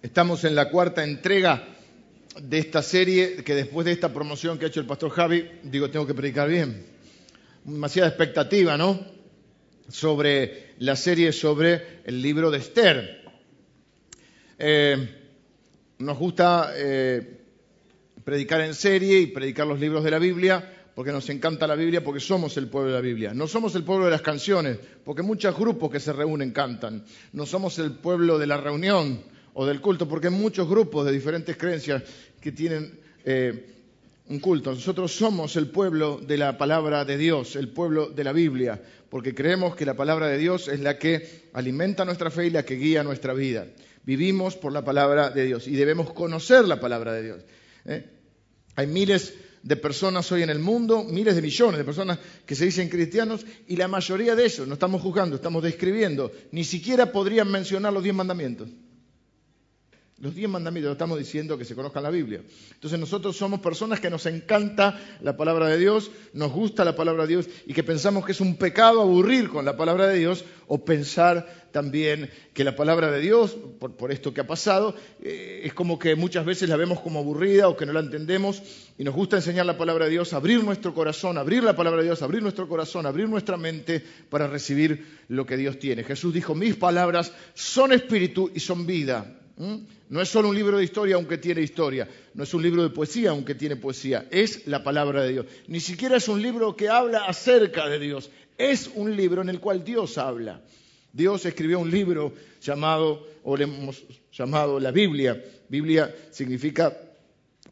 Estamos en la cuarta entrega de esta serie que después de esta promoción que ha hecho el pastor Javi, digo, tengo que predicar bien. Demasiada expectativa, ¿no? Sobre la serie sobre el libro de Esther. Eh, nos gusta eh, predicar en serie y predicar los libros de la Biblia porque nos encanta la Biblia, porque somos el pueblo de la Biblia. No somos el pueblo de las canciones, porque muchos grupos que se reúnen cantan. No somos el pueblo de la reunión o del culto, porque hay muchos grupos de diferentes creencias que tienen eh, un culto. Nosotros somos el pueblo de la palabra de Dios, el pueblo de la Biblia, porque creemos que la palabra de Dios es la que alimenta nuestra fe y la que guía nuestra vida. Vivimos por la palabra de Dios y debemos conocer la palabra de Dios. ¿eh? Hay miles de personas hoy en el mundo, miles de millones de personas que se dicen cristianos, y la mayoría de ellos, no estamos juzgando, estamos describiendo, ni siquiera podrían mencionar los diez mandamientos. Los diez mandamientos, estamos diciendo que se conozcan la Biblia. Entonces nosotros somos personas que nos encanta la palabra de Dios, nos gusta la palabra de Dios y que pensamos que es un pecado aburrir con la palabra de Dios o pensar también que la palabra de Dios, por, esto que ha pasado, eh, es como que muchas veces la vemos como aburrida o que no la entendemos y nos gusta enseñar la palabra de Dios, abrir nuestro corazón, abrir la palabra de Dios, abrir nuestro corazón, abrir nuestra mente para recibir lo que Dios tiene. Jesús dijo, mis palabras son espíritu y son vida. No es solo un libro de historia aunque tiene historia, no es un libro de poesía aunque tiene poesía, es la palabra de Dios. Ni siquiera es un libro que habla acerca de Dios, es un libro en el cual Dios habla. Dios escribió un libro llamado, o le hemos llamado la Biblia. Biblia significa,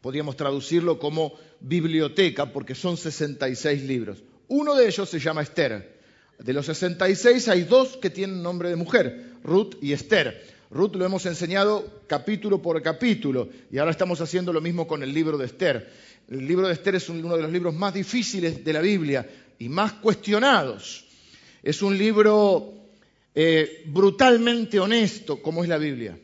podríamos traducirlo como biblioteca, porque son 66 libros. Uno de ellos se llama Esther. De los 66 hay dos que tienen nombre de mujer, Ruth y Esther. Ruth lo hemos enseñado capítulo por capítulo y ahora estamos haciendo lo mismo con el libro de Esther. El libro de Esther es uno de los libros más difíciles de la Biblia y más cuestionados. Es un libro eh, brutalmente honesto como es la Biblia.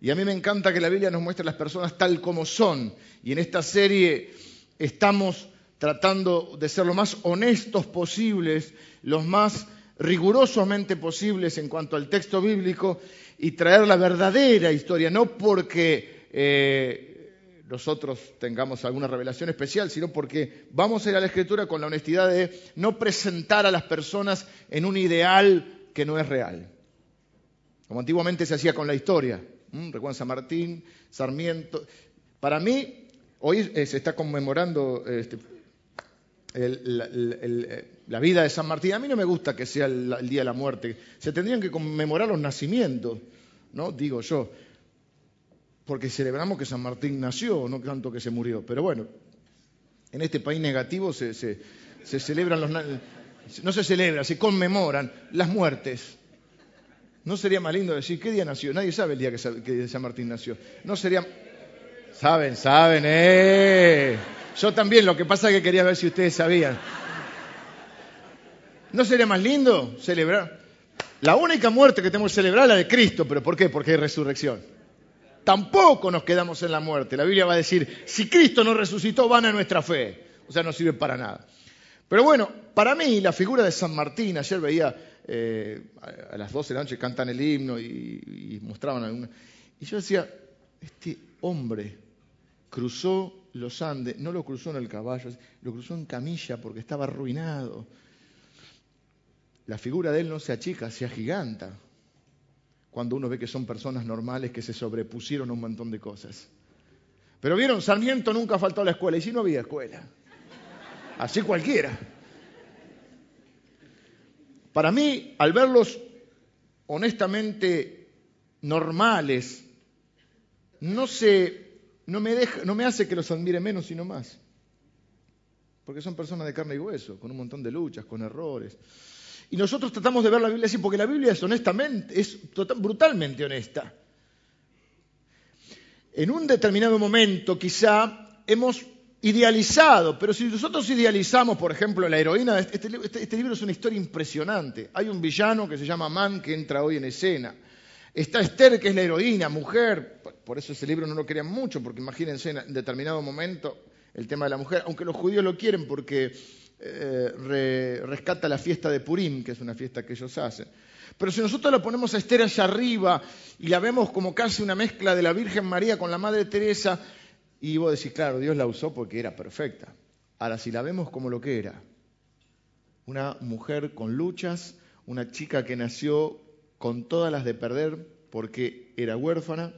Y a mí me encanta que la Biblia nos muestre a las personas tal como son. Y en esta serie estamos tratando de ser lo más honestos posibles, los más rigurosamente posibles en cuanto al texto bíblico y traer la verdadera historia, no porque eh, nosotros tengamos alguna revelación especial, sino porque vamos a ir a la escritura con la honestidad de no presentar a las personas en un ideal que no es real. Como antiguamente se hacía con la historia. Recuerdan San Martín, Sarmiento. Para mí, hoy eh, se está conmemorando este, eh, la vida de San Martín. A mí no me gusta que sea el, día de la muerte. Se tendrían que conmemorar los nacimientos, ¿no? Digo yo. Porque celebramos que San Martín nació, no tanto que se murió. Pero bueno, en este país negativo se, celebran los. No se celebra, se conmemoran las muertes. ¿No sería más lindo decir qué día nació? Nadie sabe el día que, que San Martín nació. No sería. Saben, saben, ¡eh! Yo también, lo que pasa es que quería ver si ustedes sabían. ¿No sería más lindo celebrar? La única muerte que tenemos que celebrar es la de Cristo, pero ¿por qué? Porque hay resurrección. Tampoco nos quedamos en la muerte. La Biblia va a decir, si Cristo no resucitó, van a nuestra fe. O sea, no sirve para nada. Pero bueno, para mí la figura de San Martín, ayer veía eh, a las 12 de la noche cantan el himno y, y mostraban alguna. Y yo decía, este hombre cruzó los Andes, no lo cruzó en el caballo, lo cruzó en camilla porque estaba arruinado. La figura de él no se achica, se agiganta cuando uno ve que son personas normales que se sobrepusieron a un montón de cosas. Pero vieron, Sarmiento nunca faltó a la escuela, y si no había escuela. Así cualquiera. Para mí, al verlos honestamente normales, no se no me, no me hace que los admire menos, sino más. Porque son personas de carne y hueso, con un montón de luchas, con errores. Y nosotros tratamos de ver la Biblia así, porque la Biblia es honestamente, es brutalmente honesta. En un determinado momento quizá hemos idealizado, pero si nosotros idealizamos, por ejemplo, la heroína, este, este, este libro es una historia impresionante. Hay un villano que se llama Man que entra hoy en escena. Está Esther, que es la heroína, mujer, por eso ese libro no lo querían mucho, porque imagínense en determinado momento el tema de la mujer, aunque los judíos lo quieren porque eh, rescata la fiesta de Purim, que es una fiesta que ellos hacen. Pero si nosotros la ponemos a Esther allá arriba y la vemos como casi una mezcla de la Virgen María con la Madre Teresa, y vos decís, claro, Dios la usó porque era perfecta. Ahora, si la vemos como lo que era, una mujer con luchas, una chica que nació con todas las de perder porque era huérfana,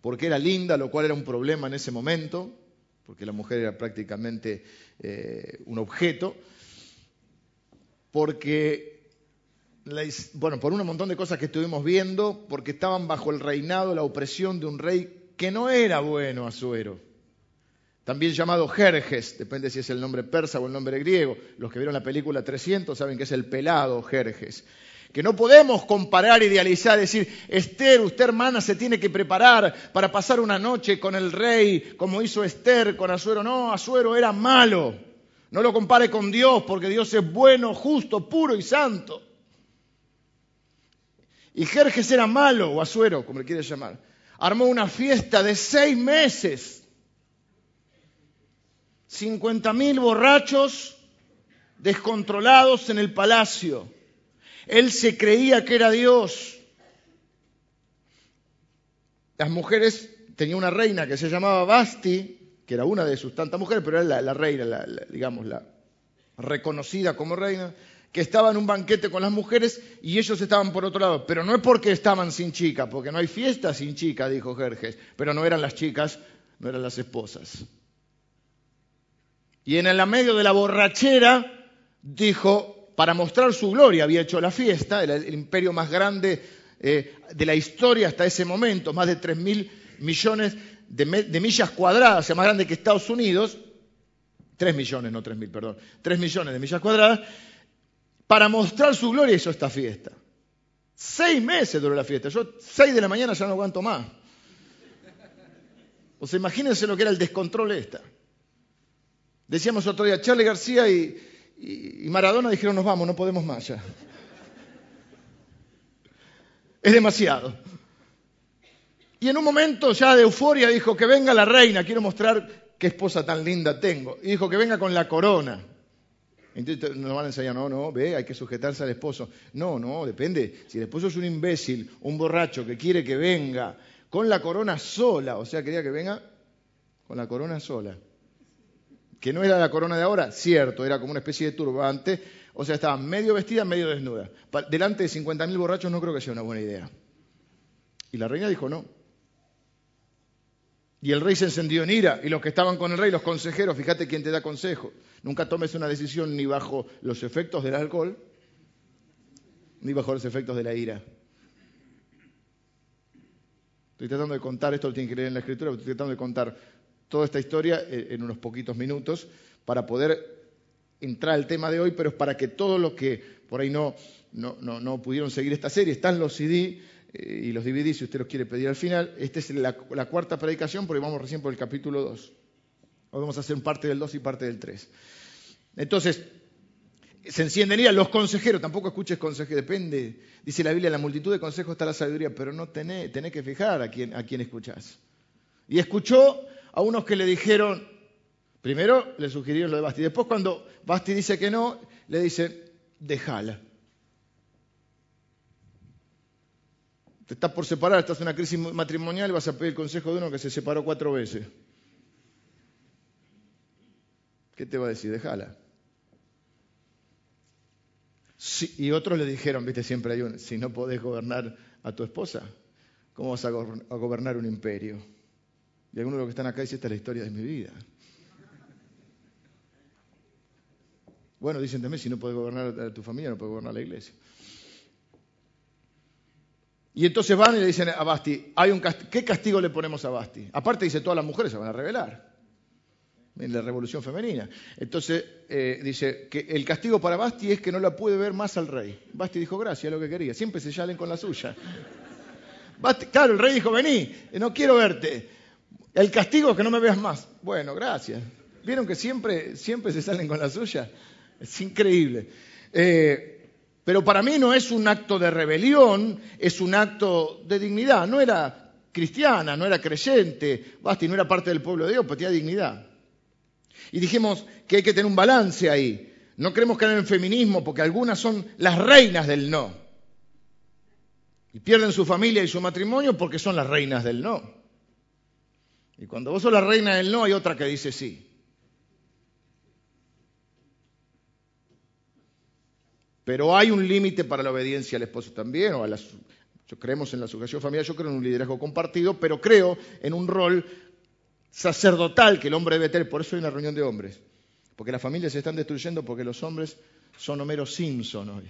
porque era linda, lo cual era un problema en ese momento, porque la mujer era prácticamente eh, un objeto, porque, bueno, por un montón de cosas que estuvimos viendo, porque estaban bajo el reinado, la opresión de un rey que no era bueno, Azuero también llamado Jerjes, depende si es el nombre persa o el nombre griego. Los que vieron la película 300 saben que es el pelado Jerjes. Que no podemos comparar, idealizar, decir, Esther, usted hermana se tiene que preparar para pasar una noche con el rey, como hizo Esther con Azuero. No, Azuero era malo. No lo compare con Dios, porque Dios es bueno, justo, puro y santo. Y Jerjes era malo, o Azuero, como le quiere llamar. Armó una fiesta de seis meses 50.000 borrachos descontrolados en el palacio. Él se creía que era Dios. Las mujeres, tenía una reina que se llamaba Basti, que era una de sus tantas mujeres, pero era la, reina, digamos, la reconocida como reina, que estaba en un banquete con las mujeres y ellos estaban por otro lado. Pero no es porque estaban sin chica, porque no hay fiesta sin chica, dijo Jerjes, pero no eran las chicas, no eran las esposas. Y en el medio de la borrachera dijo, para mostrar su gloria, había hecho la fiesta, el, imperio más grande eh, de la historia hasta ese momento, más de 3 mil millones de, millas cuadradas, o sea, más grande que Estados Unidos, 3 millones, no 3 mil, perdón, 3 millones de millas cuadradas, para mostrar su gloria hizo esta fiesta. Seis meses duró la fiesta. Yo seis de la mañana ya no aguanto más. O sea, imagínense lo que era el descontrol esta. Decíamos otro día, Charlie García y, Maradona dijeron, nos vamos, no podemos más ya. Es demasiado. Y en un momento ya de euforia dijo, que venga la reina, quiero mostrar qué esposa tan linda tengo. Y dijo, que venga con la corona. Entonces nos van a enseñar, no, no, ve, hay que sujetarse al esposo. No, no, depende. Si el esposo es un imbécil, un borracho que quiere que venga con la corona sola, o sea, quería que venga con la corona sola que no era la corona de ahora, cierto, era como una especie de turbante, o sea, estaba medio vestida, medio desnuda. Delante de 50.000 borrachos no creo que sea una buena idea. Y la reina dijo no. Y el rey se encendió en ira, y los que estaban con el rey, los consejeros, fíjate quién te da consejo. Nunca tomes una decisión ni bajo los efectos del alcohol, ni bajo los efectos de la ira. Estoy tratando de contar, esto lo tienen que leer en la escritura, estoy tratando de contar toda esta historia eh, en unos poquitos minutos para poder entrar al tema de hoy, pero es para que todos los que por ahí no, no, pudieron seguir esta serie, están los CD eh, y los DVD si usted los quiere pedir al final. Esta es la, cuarta predicación porque vamos recién por el capítulo 2. Hoy vamos a hacer parte del 2 y parte del 3. Entonces, se encienden los consejeros, tampoco escuches consejos, depende. Dice la Biblia, la multitud de consejos está la sabiduría, pero no tenés, tenés que fijar a quién, a quién escuchás. Y escuchó a unos que le dijeron, primero le sugirieron lo de Basti, después cuando Basti dice que no, le dicen, déjala. Te estás por separar, estás en una crisis matrimonial y vas a pedir el consejo de uno que se separó cuatro veces. ¿Qué te va a decir? Déjala. y otros le dijeron, viste, siempre hay un, si no podés gobernar a tu esposa, ¿cómo vas a gobernar un imperio? Y algunos de los que están acá dicen, esta es la historia de mi vida. Bueno, dicen también, si no puedes gobernar a tu familia, no puedes gobernar a la iglesia. Y entonces van y le dicen a Basti, hay un ¿qué castigo le ponemos a Basti? Aparte dice, todas las mujeres se van a rebelar en la revolución femenina. Entonces eh, dice que el castigo para Basti es que no la puede ver más al rey. Basti dijo, gracias, lo que quería. Siempre se salen con la suya. claro, el rey dijo, vení, no quiero verte. El castigo es que no me veas más. Bueno, gracias. ¿Vieron que siempre, siempre se salen con la suya? Es increíble. Eh, pero para mí no es un acto de rebelión, es un acto de dignidad. No era cristiana, no era creyente, Basti no era parte del pueblo de Dios, pero tenía dignidad. Y dijimos que hay que tener un balance ahí. No queremos caer en el feminismo porque algunas son las reinas del no. Y pierden su familia y su matrimonio porque son las reinas del no. Y cuando vos sos la reina del no, hay otra que dice sí. Pero hay un límite para la obediencia al esposo también, o a las, yo creemos en la sujeción familiar, yo creo en un liderazgo compartido, pero creo en un rol sacerdotal que el hombre debe tener. Por eso hay una reunión de hombres. Porque las familias se están destruyendo porque los hombres son Homero Simpson hoy.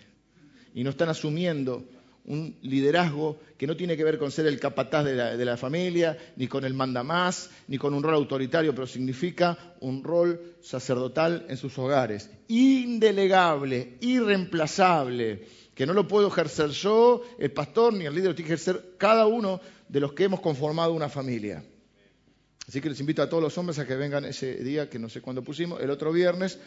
Y no están asumiendo un liderazgo que no tiene que ver con ser el capataz de la, familia, ni con el mandamás, ni con un rol autoritario, pero significa un rol sacerdotal en sus hogares. Indelegable, irreemplazable, que no lo puedo ejercer yo, el pastor, ni el líder, lo tiene que ejercer cada uno de los que hemos conformado una familia. Así que les invito a todos los hombres a que vengan ese día, que no sé cuándo pusimos, el otro viernes.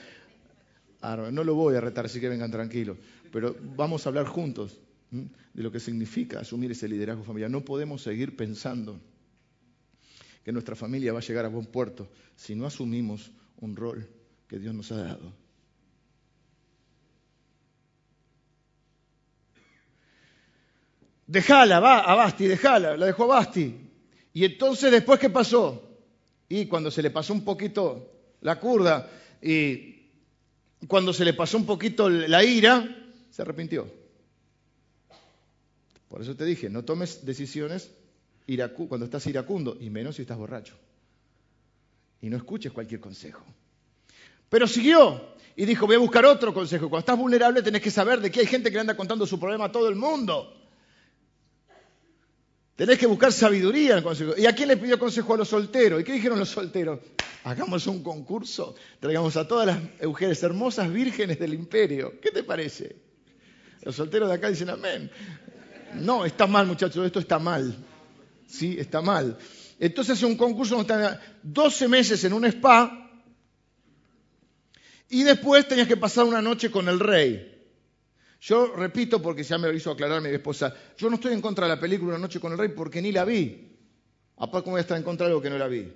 Ah, no lo voy a retar, así que vengan tranquilos. Pero vamos a hablar juntos de lo que significa asumir ese liderazgo familiar. No podemos seguir pensando que nuestra familia va a llegar a buen puerto si no asumimos un rol que Dios nos ha dado. Dejala, va a Basti, dejala, la dejó a Basti. Y entonces después, ¿qué pasó? Y cuando se le pasó un poquito la curda y cuando se le pasó un poquito la ira, se arrepintió. Por eso te dije, no tomes decisiones cuando estás iracundo y menos si estás borracho. Y no escuches cualquier consejo. Pero siguió y dijo, voy a buscar otro consejo. Cuando estás vulnerable tenés que saber de que hay gente que le anda contando su problema a todo el mundo. Tenés que buscar sabiduría en el consejo. ¿Y a quién le pidió consejo a los solteros? ¿Y qué dijeron los solteros? Hagamos un concurso, traigamos a todas las mujeres hermosas vírgenes del imperio. ¿Qué te parece? Los solteros de acá dicen amén. No, está mal, muchachos, esto está mal. Sí, está mal. Entonces es un concurso donde están 12 meses en un spa y después tenías que pasar una noche con el rey. Yo repito, porque ya me lo hizo aclarar mi esposa, yo no estoy en contra de la película Una noche con el rey porque ni la vi. Aparte, ¿cómo voy a estar en contra de algo que no la vi?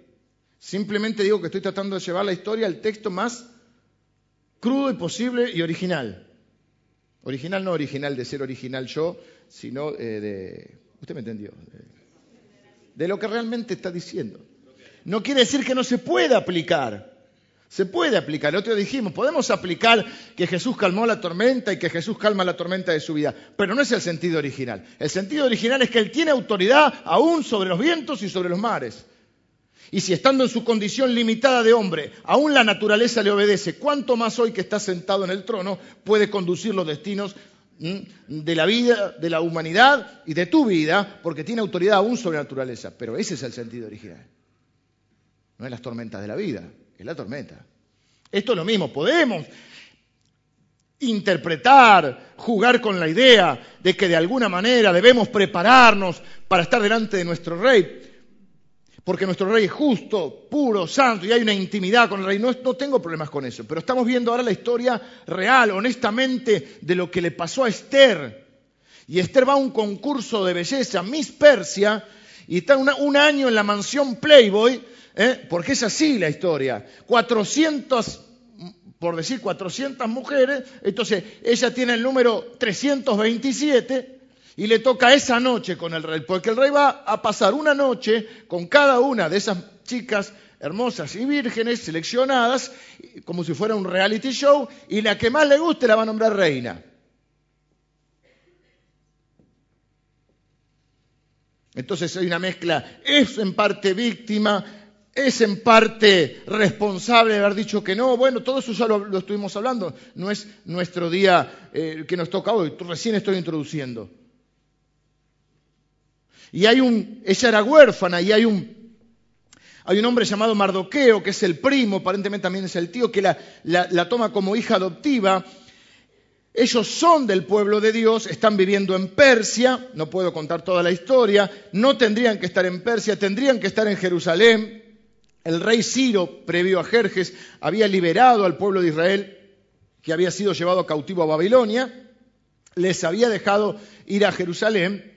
Simplemente digo que estoy tratando de llevar la historia al texto más crudo y posible y original. Original no original de ser original yo, sino eh, de... Usted me entendió. De, lo que realmente está diciendo. No quiere decir que no se pueda aplicar. Se puede aplicar. El otro dijimos, podemos aplicar que Jesús calmó la tormenta y que Jesús calma la tormenta de su vida, pero no es el sentido original. El sentido original es que Él tiene autoridad aún sobre los vientos y sobre los mares. Y si estando en su condición limitada de hombre, aún la naturaleza le obedece, ¿cuánto más hoy que está sentado en el trono puede conducir los destinos de la vida, de la humanidad y de tu vida, porque tiene autoridad aún sobre la naturaleza? Pero ese es el sentido original. No es las tormentas de la vida es la tormenta. Esto es lo mismo, podemos interpretar, jugar con la idea de que de alguna manera debemos prepararnos para estar delante de nuestro rey, porque nuestro rey es justo, puro, santo y hay una intimidad con el rey. No, no, tengo problemas con eso, pero estamos viendo ahora la historia real, honestamente, de lo que le pasó a Esther. Y Esther va a un concurso de belleza, Miss Persia, y está un año en la mansión Playboy, ¿eh? porque es así la historia. 400, por decir 400 mujeres, entonces ella tiene el número 327 y le toca esa noche con el rey, porque el rey va a pasar una noche con cada una de esas chicas hermosas y vírgenes seleccionadas, como si fuera un reality show, y la que más le guste la va a nombrar reina. Entonces hay una mezcla, es en parte víctima, es en parte responsable de haber dicho que no. Bueno, todo eso ya lo, estuvimos hablando. No es nuestro día eh, que nos toca hoy. Recién estoy introduciendo. Y hay un, ella era huérfana y hay un, hay un hombre llamado Mardoqueo, que es el primo, aparentemente también es el tío, que la, la toma como hija adoptiva. Ellos son del pueblo de Dios, están viviendo en Persia, no puedo contar toda la historia, no tendrían que estar en Persia, tendrían que estar en Jerusalén. El rey Ciro, previo a Jerjes, había liberado al pueblo de Israel que había sido llevado cautivo a Babilonia, les había dejado ir a Jerusalén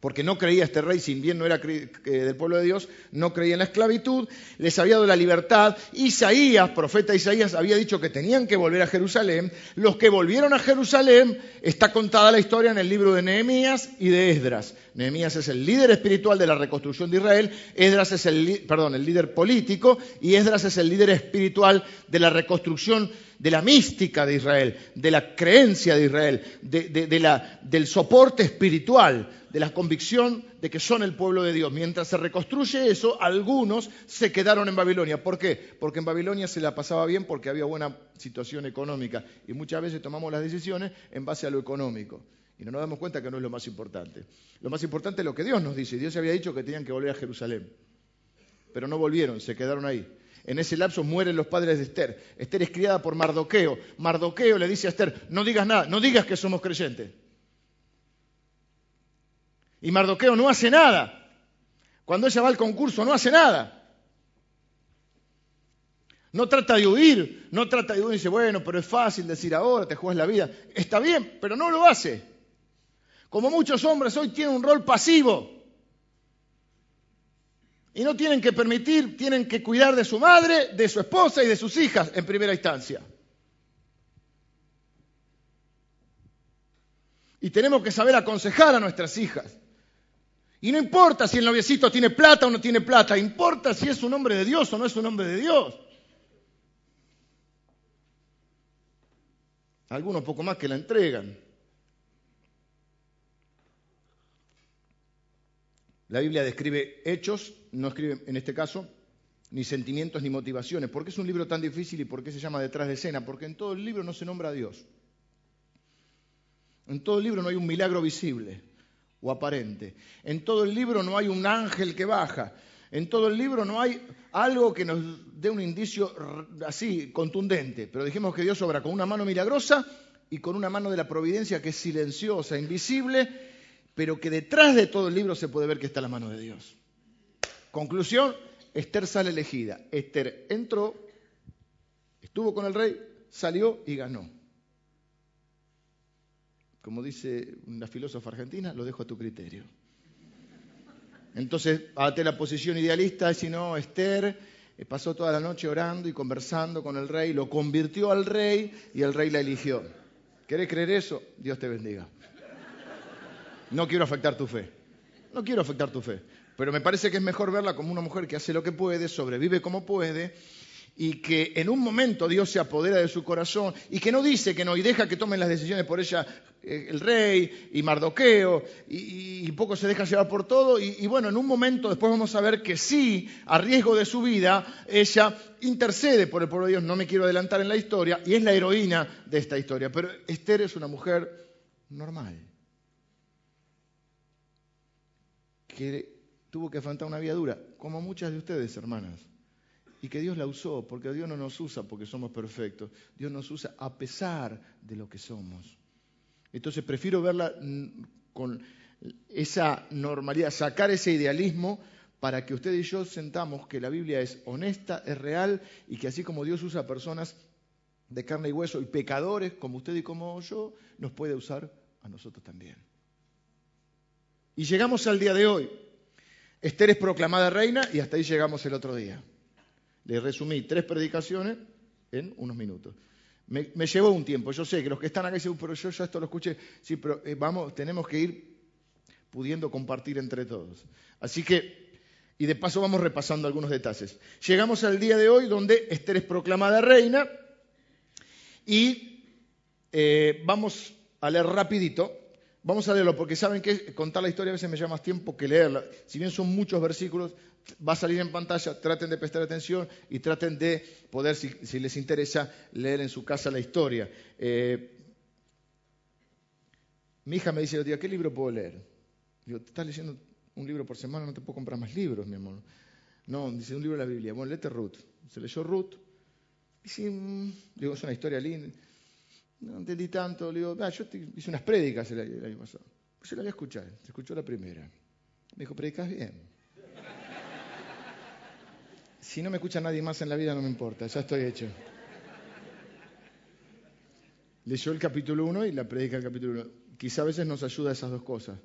porque no creía este rey, si bien no era del pueblo de Dios, no creía en la esclavitud, les había dado la libertad. Isaías, profeta Isaías, había dicho que tenían que volver a Jerusalén. Los que volvieron a Jerusalén, está contada la historia en el libro de Nehemías y de Esdras. Nehemías es el líder espiritual de la reconstrucción de Israel, Esdras es el, perdón, el líder político y Esdras es el líder espiritual de la reconstrucción de la mística de Israel, de la creencia de Israel, del soporte espiritual, de la convicción de que son el pueblo de Dios. Mientras se reconstruye eso, algunos se quedaron en Babilonia. ¿Por qué? Porque en Babilonia se la pasaba bien porque había buena situación económica y muchas veces tomamos las decisiones en base a lo económico. Y no nos damos cuenta que no es lo más importante. Lo más importante es lo que Dios nos dice. Dios había dicho que tenían que volver a Jerusalén. Pero no volvieron, se quedaron ahí. En ese lapso mueren los padres de Esther. Esther es criada por Mardoqueo. Mardoqueo le dice a Esther, no digas nada, no digas que somos creyentes. Y Mardoqueo no hace nada. Cuando ella va al concurso no hace nada. No trata de huir, no trata de huir y dice, bueno, pero es fácil decir ahora, te juegas la vida. Está bien, pero no lo hace. Como muchos hombres hoy tienen un rol pasivo. Y no tienen que permitir, tienen que cuidar de su madre, de su esposa y de sus hijas en primera instancia. Y tenemos que saber aconsejar a nuestras hijas. Y no importa si el noviecito tiene plata o no tiene plata, importa si es un hombre de Dios o no es un hombre de Dios. Algunos poco más que la entregan. La Biblia describe hechos, no escribe en este caso ni sentimientos ni motivaciones. ¿Por qué es un libro tan difícil y por qué se llama detrás de escena? Porque en todo el libro no se nombra a Dios. En todo el libro no hay un milagro visible o aparente. En todo el libro no hay un ángel que baja. En todo el libro no hay algo que nos dé un indicio así contundente. Pero dijimos que Dios obra con una mano milagrosa y con una mano de la providencia que es silenciosa, invisible pero que detrás de todo el libro se puede ver que está la mano de Dios. Conclusión, Esther sale elegida. Esther entró, estuvo con el rey, salió y ganó. Como dice una filósofa argentina, lo dejo a tu criterio. Entonces, ante la posición idealista, si no, Esther eh, pasó toda la noche orando y conversando con el rey, lo convirtió al rey y el rey la eligió. ¿Querés creer eso? Dios te bendiga. No quiero afectar tu fe. No quiero afectar tu fe. Pero me parece que es mejor verla como una mujer que hace lo que puede, sobrevive como puede, y que en un momento Dios se apodera de su corazón y que no dice que no y deja que tomen las decisiones por ella eh, el rey y Mardoqueo y, poco se deja llevar por todo y, y, bueno, en un momento después vamos a ver que sí, a riesgo de su vida, ella intercede por el pueblo de Dios, no me quiero adelantar en la historia y es la heroína de esta historia, pero Esther es una mujer normal. Que tuvo que afrontar una vida dura, como muchas de ustedes, hermanas. Y que Dios la usó, porque Dios no nos usa porque somos perfectos, Dios nos usa a pesar de lo que somos. Entonces prefiero verla mm, con esa normalidad, sacar ese idealismo para que usted y yo sentamos que la Biblia es honesta, es real y que así como Dios usa personas de carne y hueso y pecadores como usted y como yo, nos puede usar a nosotros también. Y llegamos al día de hoy. Esther es proclamada reina y hasta ahí llegamos el otro día. Le resumí tres predicaciones en unos minutos. Me, llevó un tiempo. Yo sé que los que están acá dicen, pero yo ya esto lo escuché. Sí, pero eh, vamos, tenemos que ir pudiendo compartir entre todos. Así que, y de paso vamos repasando algunos detalles. Llegamos al día de hoy donde Esther es proclamada reina y eh, vamos a leer rapidito Vamos a leerlo porque saben que contar la historia a veces me lleva más tiempo que leerla. Si bien son muchos versículos, va a salir en pantalla, traten de prestar atención y traten de poder, si, les interesa, leer en su casa la historia. Eh, mi hija me dice ¿qué libro puedo leer? Digo, ¿te estás leyendo un libro por semana? No te puedo comprar más libros, mi amor. No, dice un libro de la Biblia. Bueno, léete Ruth. Se leyó Ruth. Y sí, mm", digo, es una historia linda. No entendí tanto. Le digo, ah, yo hice unas prédicas el, año pasado. Pues se la voy a escuchar. Se escuchó la primera. Me dijo, predicas bien. Si no me escucha nadie más en la vida, no me importa. Ya estoy hecho. Leyó el capítulo 1 y la predica el capítulo 1. Quizá a veces nos ayuda esas dos cosas.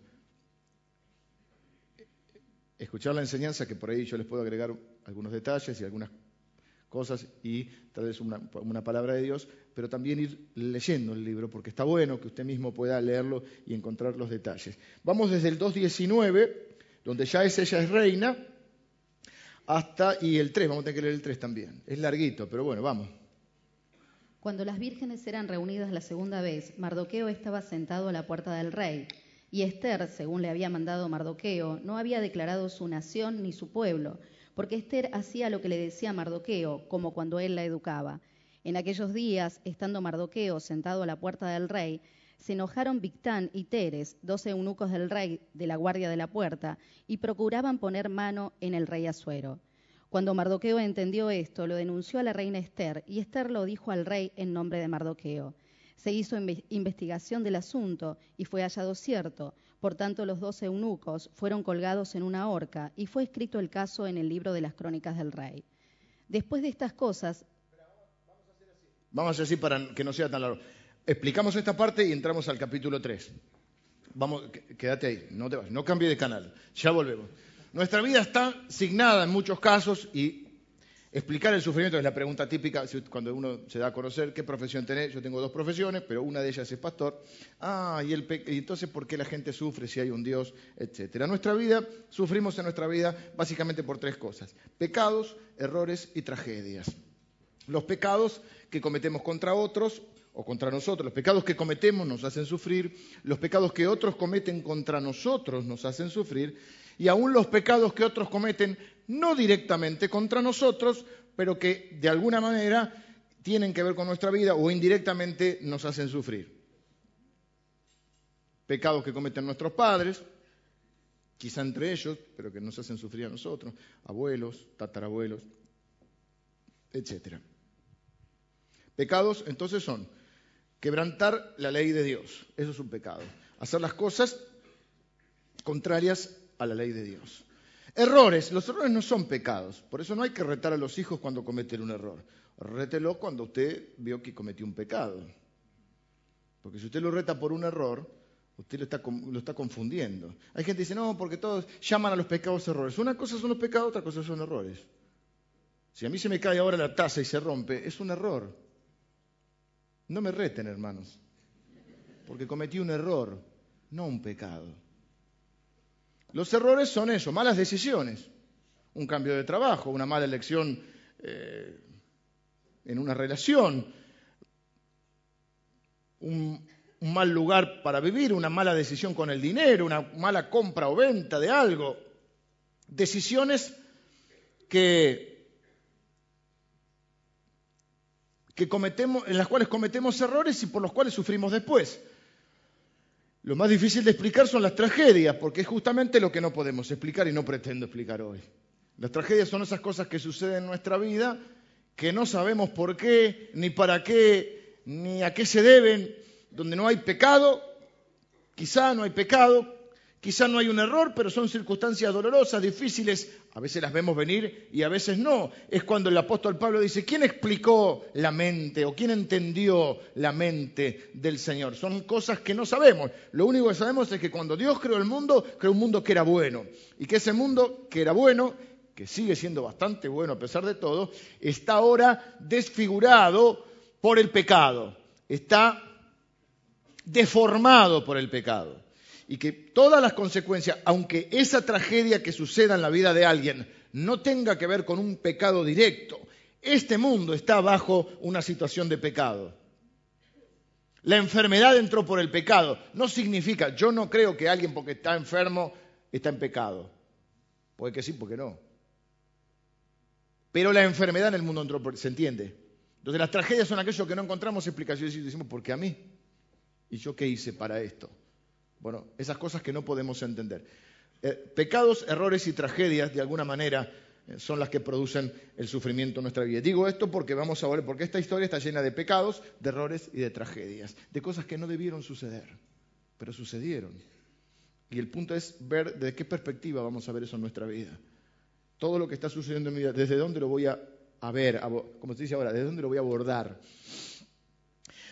escuchar la enseñanza, que por ahí yo les puedo agregar algunos detalles y algunas cosas y tal vez una, palabra de Dios, pero también ir leyendo el libro, porque está bueno que usted mismo pueda leerlo y encontrar los detalles. Vamos desde el 2.19, donde ya es ella es reina, hasta, y el 3, vamos a tener que leer el 3 también. Es larguito, pero bueno, vamos. Cuando las vírgenes eran reunidas la segunda vez, Mardoqueo estaba sentado a la puerta del rey. Y Esther, según le había mandado Mardoqueo, no había declarado su nación ni su pueblo, porque Esther hacía lo que le decía Mardoqueo, como cuando él la educaba. En aquellos días, estando Mardoqueo sentado a la puerta del rey, se enojaron Victán y Teres, dos eunucos del rey de la guardia de la puerta, y procuraban poner mano en el rey Asuero. Cuando Mardoqueo entendió esto, lo denunció a la reina Esther, y Esther lo dijo al rey en nombre de Mardoqueo. Se hizo investigación del asunto y fue hallado cierto. Por tanto, los dos eunucos fueron colgados en una horca y fue escrito el caso en el libro de las crónicas del rey. Después de estas cosas... Vamos a así para que no sea tan largo. Explicamos esta parte y entramos al capítulo 3. Vamos, quédate ahí, no te vas, no cambie de canal. Ya volvemos. Nuestra vida está signada en muchos casos y Explicar el sufrimiento es la pregunta típica cuando uno se da a conocer qué profesión tenés. Yo tengo dos profesiones, pero una de ellas es pastor. Ah, y, el y entonces ¿por qué la gente sufre si hay un Dios, etcétera? Nuestra vida, sufrimos en nuestra vida básicamente por tres cosas: pecados, errores y tragedias. Los pecados que cometemos contra otros o contra nosotros, los pecados que cometemos nos hacen sufrir, los pecados que otros cometen contra nosotros nos hacen sufrir, y aún los pecados que otros cometen no directamente contra nosotros, pero que de alguna manera tienen que ver con nuestra vida o indirectamente nos hacen sufrir. Pecados que cometen nuestros padres, quizá entre ellos, pero que nos hacen sufrir a nosotros, abuelos, tatarabuelos, etc. Pecados entonces son quebrantar la ley de Dios, eso es un pecado, hacer las cosas contrarias a la ley de Dios. Errores. Los errores no son pecados. Por eso no hay que retar a los hijos cuando cometen un error. Rételo cuando usted vio que cometió un pecado. Porque si usted lo reta por un error, usted lo está, lo está confundiendo. Hay gente que dice, no, porque todos llaman a los pecados errores. Una cosa son los pecados, otra cosa son errores. Si a mí se me cae ahora la taza y se rompe, es un error. No me reten, hermanos. Porque cometí un error, no un pecado. Los errores son eso, malas decisiones. Un cambio de trabajo, una mala elección eh, en una relación, un, un mal lugar para vivir, una mala decisión con el dinero, una mala compra o venta de algo. Decisiones que, que cometemos, en las cuales cometemos errores y por los cuales sufrimos después. Lo más difícil de explicar son las tragedias, porque es justamente lo que no podemos explicar y no pretendo explicar hoy. Las tragedias son esas cosas que suceden en nuestra vida que no sabemos por qué, ni para qué, ni a qué se deben, donde no hay pecado, quizá no hay pecado, Quizá no hay un error, pero son circunstancias dolorosas, difíciles. A veces las vemos venir y a veces no. Es cuando el apóstol Pablo dice, ¿quién explicó la mente o quién entendió la mente del Señor? Son cosas que no sabemos. Lo único que sabemos es que cuando Dios creó el mundo, creó un mundo que era bueno. Y que ese mundo que era bueno, que sigue siendo bastante bueno a pesar de todo, está ahora desfigurado por el pecado. Está deformado por el pecado y que todas las consecuencias, aunque esa tragedia que suceda en la vida de alguien no tenga que ver con un pecado directo, este mundo está bajo una situación de pecado. La enfermedad entró por el pecado. No significa, yo no creo que alguien porque está enfermo está en pecado. Puede que sí, puede que no. Pero la enfermedad en el mundo entró por, ¿se entiende? Entonces las tragedias son aquellos que no encontramos explicaciones y decimos, ¿por qué a mí? ¿Y yo qué hice para esto? Bueno, esas cosas que no podemos entender. Eh, pecados, errores y tragedias, de alguna manera, eh, son las que producen el sufrimiento en nuestra vida. Digo esto porque vamos a ver, porque esta historia está llena de pecados, de errores y de tragedias, de cosas que no debieron suceder, pero sucedieron. Y el punto es ver de qué perspectiva vamos a ver eso en nuestra vida. Todo lo que está sucediendo en mi vida, desde dónde lo voy a, ver, como se dice ahora, desde dónde lo voy a abordar.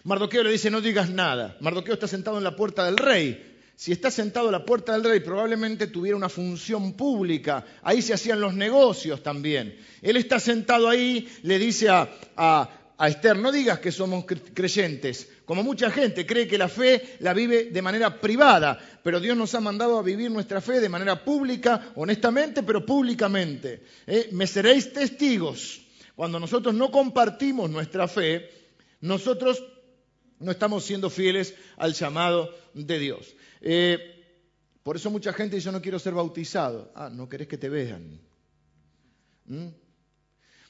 Mardoqueo le dice, no digas nada. Mardoqueo está sentado en la puerta del rey. Si está sentado a la puerta del rey, probablemente tuviera una función pública. Ahí se hacían los negocios también. Él está sentado ahí, le dice a, a Esther, no digas que somos creyentes, como mucha gente cree que la fe la vive de manera privada, pero Dios nos ha mandado a vivir nuestra fe de manera pública, honestamente, pero públicamente. ¿eh? Me seréis testigos. Cuando nosotros no compartimos nuestra fe, nosotros no estamos siendo fieles al llamado de Dios. Eh, por eso mucha gente dice, yo no quiero ser bautizado. Ah, no querés que te vean. ¿Mm?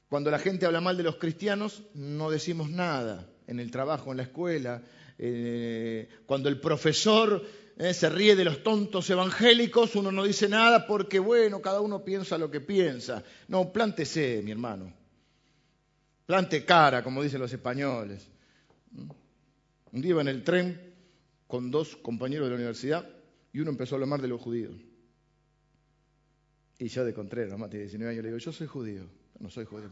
Cuando la gente habla mal de los cristianos, no decimos nada en el trabajo, en la escuela. Eh, cuando el profesor eh, se ríe de los tontos evangélicos, uno no dice nada porque, bueno, cada uno piensa lo que piensa. No, plántese, mi hermano. Plante cara, como dicen los españoles. Un día iba en el tren con dos compañeros de la universidad y uno empezó a hablar de los judíos. Y yo de Contreras, nomás tiene 19 años, le digo, yo soy judío no soy judío.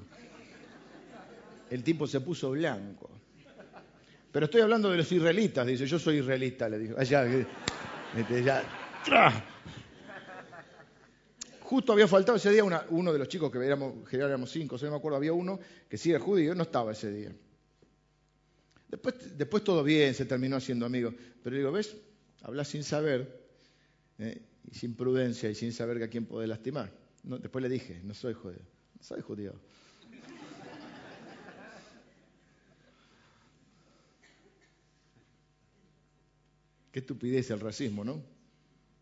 El tipo se puso blanco. Pero estoy hablando de los israelitas, dice, yo soy israelita, le dijo. Allá, este, ya. Justo había faltado ese día uno de los chicos que éramos, que éramos cinco, no me acuerdo, había uno que sí era judío, no estaba ese día. Después, todo bien, se terminó haciendo amigo. Pero digo, ¿ves? Hablas sin saber, ¿eh? y sin prudencia, y sin saber que a quién puede lastimar. después le dije, no soy judío. Soy judío. Qué estupidez el racismo, ¿no?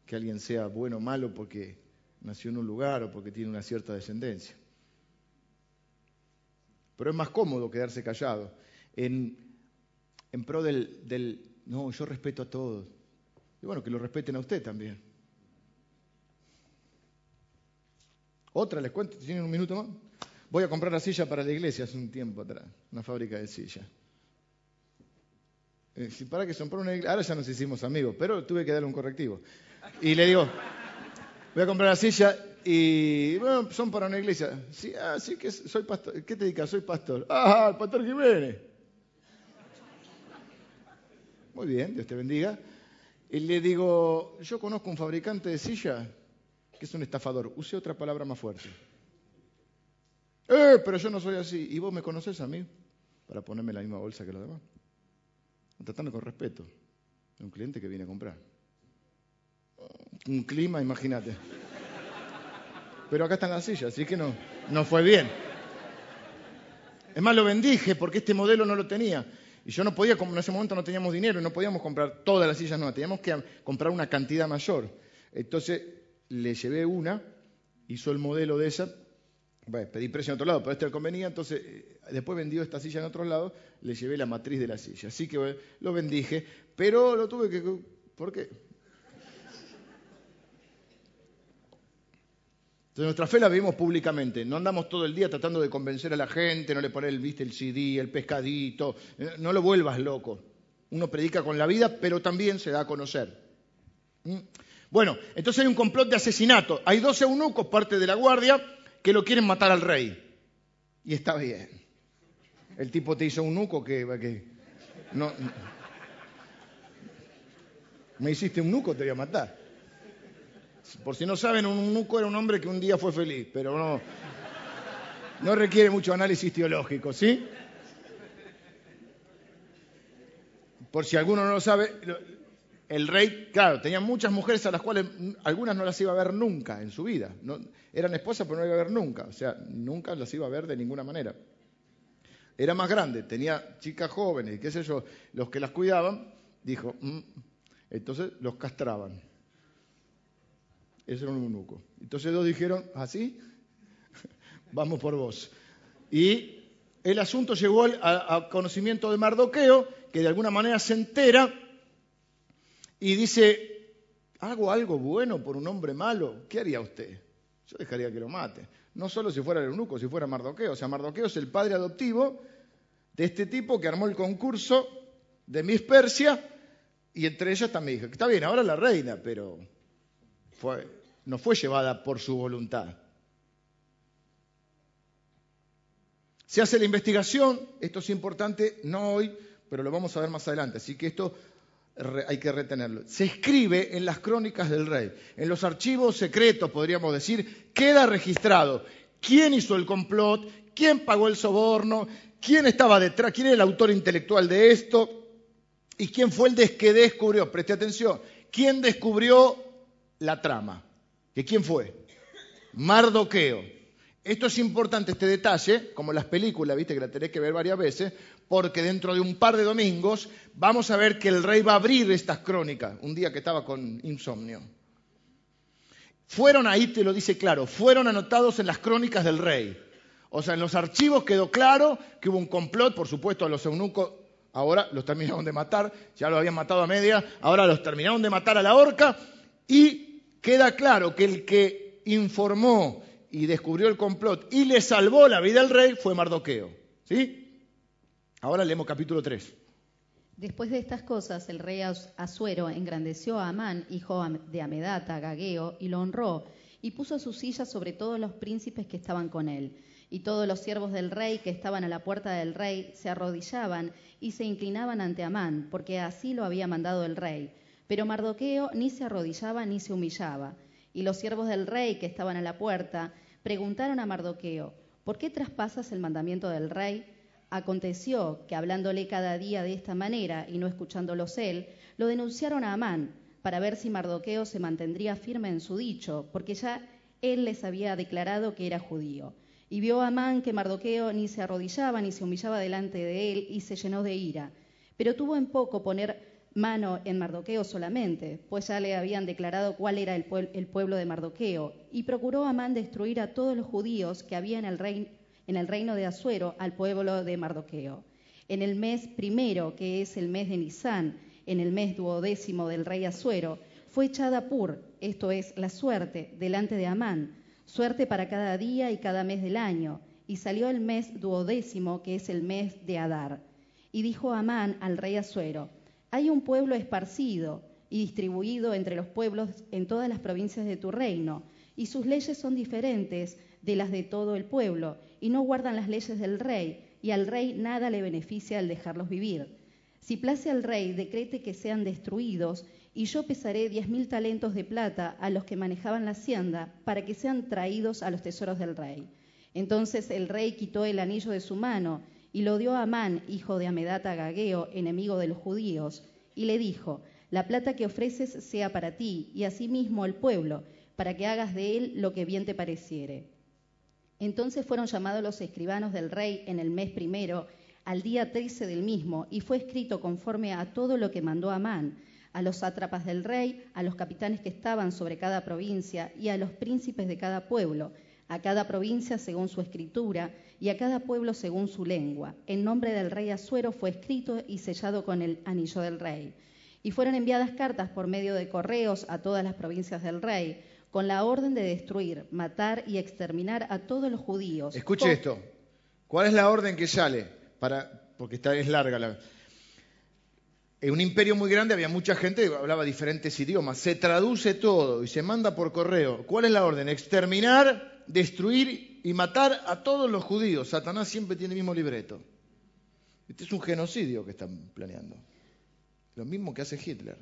Que alguien sea bueno o malo porque nació en un lugar o porque tiene una cierta descendencia. Pero es más cómodo quedarse callado. En, en pro del, no, yo respeto a todos. Y bueno, que lo respeten a usted también. Otra, les cuento, tienen un minuto más. Voy a comprar la silla para la iglesia hace un tiempo atrás, una fábrica de sillas. Eh, para que son por una iglesia. Ahora ya nos hicimos amigos, pero tuve que darle un correctivo. Y le digo, voy a comprar la silla y bueno, son para una iglesia. Sí, ah, sí que soy pastor. ¿Qué te dedicas? Soy pastor. Ah, el pastor Jiménez. Muy bien, Dios te bendiga. Y le digo, yo conozco un fabricante de sillas que es un estafador. Use otra palabra más fuerte. Eh, pero yo no soy así. ¿Y vos me conoces a mí? Para ponerme la misma bolsa que los demás. Tratando con respeto. Un cliente que viene a comprar. Un clima, imagínate. Pero acá están las sillas, así que no, no fue bien. Es más, lo bendije porque este modelo no lo tenía. Y yo no podía, como en ese momento no teníamos dinero no podíamos comprar todas las sillas nuevas, teníamos que comprar una cantidad mayor. Entonces le llevé una, hizo el modelo de esa, pedí precio en otro lado, pero este le convenía, entonces eh, después vendió esta silla en otro lado, le llevé la matriz de la silla. Así que lo bendije, pero lo tuve que... ¿Por qué? Entonces nuestra fe la vivimos públicamente, no andamos todo el día tratando de convencer a la gente, no le pones el, ¿viste, el CD, el pescadito, eh, no lo vuelvas loco. Uno predica con la vida, pero también se da a conocer. ¿Mm? Bueno, entonces hay un complot de asesinato. Hay 12 eunucos, parte de la guardia, que lo quieren matar al rey. Y está bien. El tipo te hizo eunuco que, que no, me hiciste un nuco, te voy a matar. Por si no saben, un nuco era un hombre que un día fue feliz, pero no, no requiere mucho análisis teológico, ¿sí? Por si alguno no lo sabe, el rey, claro, tenía muchas mujeres a las cuales algunas no las iba a ver nunca en su vida. No, eran esposas, pero no las iba a ver nunca. O sea, nunca las iba a ver de ninguna manera. Era más grande, tenía chicas jóvenes, qué sé yo, los que las cuidaban, dijo, mm", entonces los castraban. Ese era un eunuco. Entonces dos dijeron, así, ¿Ah, vamos por vos. Y el asunto llegó al conocimiento de Mardoqueo, que de alguna manera se entera y dice, hago algo bueno por un hombre malo, ¿qué haría usted? Yo dejaría que lo mate. No solo si fuera el eunuco, si fuera Mardoqueo. O sea, Mardoqueo es el padre adoptivo de este tipo que armó el concurso de Miss Persia y entre ellas está mi. Está bien, ahora la reina, pero no fue llevada por su voluntad. Se hace la investigación, esto es importante, no hoy, pero lo vamos a ver más adelante. Así que esto hay que retenerlo. Se escribe en las crónicas del rey, en los archivos secretos, podríamos decir, queda registrado quién hizo el complot, quién pagó el soborno, quién estaba detrás, quién era el autor intelectual de esto y quién fue el que descubrió, preste atención, quién descubrió la trama. ¿Que quién fue? Mardoqueo. Esto es importante, este detalle, como las películas, viste que la tenés que ver varias veces, porque dentro de un par de domingos vamos a ver que el rey va a abrir estas crónicas, un día que estaba con insomnio. Fueron, ahí te lo dice claro, fueron anotados en las crónicas del rey. O sea, en los archivos quedó claro que hubo un complot, por supuesto, a los eunucos ahora los terminaron de matar, ya lo habían matado a media, ahora los terminaron de matar a la horca, y queda claro que el que informó y descubrió el complot y le salvó la vida al rey fue Mardoqueo. ¿Sí? Ahora leemos capítulo 3. Después de estas cosas, el rey Asuero engrandeció a Amán, hijo de Amedata, Gageo, y lo honró, y puso su silla sobre todos los príncipes que estaban con él. Y todos los siervos del rey que estaban a la puerta del rey se arrodillaban y se inclinaban ante Amán, porque así lo había mandado el rey. Pero Mardoqueo ni se arrodillaba ni se humillaba. Y los siervos del rey que estaban a la puerta preguntaron a Mardoqueo, ¿por qué traspasas el mandamiento del rey? Aconteció que hablándole cada día de esta manera y no escuchándolos él, lo denunciaron a Amán para ver si Mardoqueo se mantendría firme en su dicho, porque ya él les había declarado que era judío. Y vio Amán que Mardoqueo ni se arrodillaba ni se humillaba delante de él y se llenó de ira. Pero tuvo en poco poner mano en Mardoqueo solamente, pues ya le habían declarado cuál era el, pueblo de Mardoqueo, y procuró Amán destruir a todos los judíos que había en el, reino de Asuero al pueblo de Mardoqueo. En el mes primero, que es el mes de Nisán, en el mes duodécimo del rey Asuero, fue echada Pur, esto es, la suerte, delante de Amán, suerte para cada día y cada mes del año, y salió el mes duodécimo, que es el mes de Adar. Y dijo Amán al rey Asuero, hay un pueblo esparcido y distribuido entre los pueblos en todas las provincias de tu reino, y sus leyes son diferentes de las de todo el pueblo, y no guardan las leyes del rey, y al rey nada le beneficia al dejarlos vivir. Si place al rey, decrete que sean destruidos, y yo pesaré diez mil talentos de plata a los que manejaban la hacienda, para que sean traídos a los tesoros del rey. Entonces el rey quitó el anillo de su mano, y lo dio a Amán, hijo de Amedata Gageo, enemigo de los judíos, y le dijo, la plata que ofreces sea para ti, y asimismo el pueblo, para que hagas de él lo que bien te pareciere. Entonces fueron llamados los escribanos del rey en el mes primero, al día trece del mismo, y fue escrito conforme a todo lo que mandó Amán, a los sátrapas del rey, a los capitanes que estaban sobre cada provincia, y a los príncipes de cada pueblo, a cada provincia según su escritura, y a cada pueblo según su lengua. En nombre del rey Asuero fue escrito y sellado con el anillo del rey. Y fueron enviadas cartas por medio de correos a todas las provincias del rey, con la orden de destruir, matar y exterminar a todos los judíos. Escuche esto. ¿Cuál es la orden que sale? Para, porque esta es larga la. En un imperio muy grande había mucha gente que hablaba diferentes idiomas. Se traduce todo y se manda por correo. ¿Cuál es la orden? Exterminar, destruir y matar a todos los judíos. Satanás siempre tiene el mismo libreto. Este es un genocidio que están planeando. Lo mismo que hace Hitler.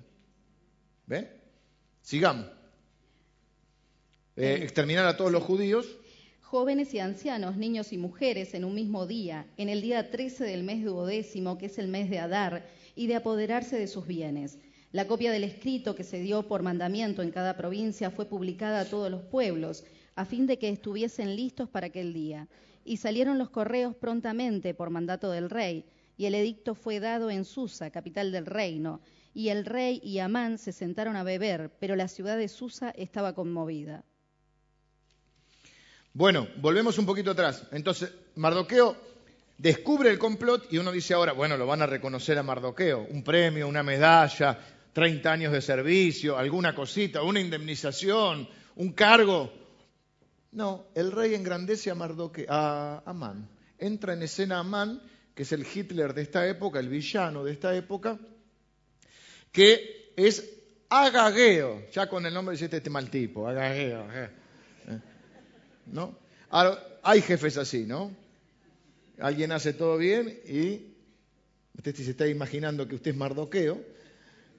¿Ven? Sigamos. Eh, exterminar a todos los judíos. Jóvenes y ancianos, niños y mujeres en un mismo día, en el día 13 del mes duodécimo, que es el mes de Adar, y de apoderarse de sus bienes. La copia del escrito que se dio por mandamiento en cada provincia fue publicada a todos los pueblos a fin de que estuviesen listos para aquel día. Y salieron los correos prontamente por mandato del rey, y el edicto fue dado en Susa, capital del reino, y el rey y Amán se sentaron a beber, pero la ciudad de Susa estaba conmovida. Bueno, volvemos un poquito atrás. Entonces, Mardoqueo descubre el complot y uno dice ahora, bueno, lo van a reconocer a Mardoqueo, un premio, una medalla, 30 años de servicio, alguna cosita, una indemnización, un cargo. No, el rey engrandece a, Mardoque, a Amán. Entra en escena Amán, que es el Hitler de esta época, el villano de esta época, que es Agageo, ya con el nombre dice este, mal tipo, Agageo. Eh, eh. ¿No? hay jefes así, ¿no? Alguien hace todo bien y usted se está imaginando que usted es Mardoqueo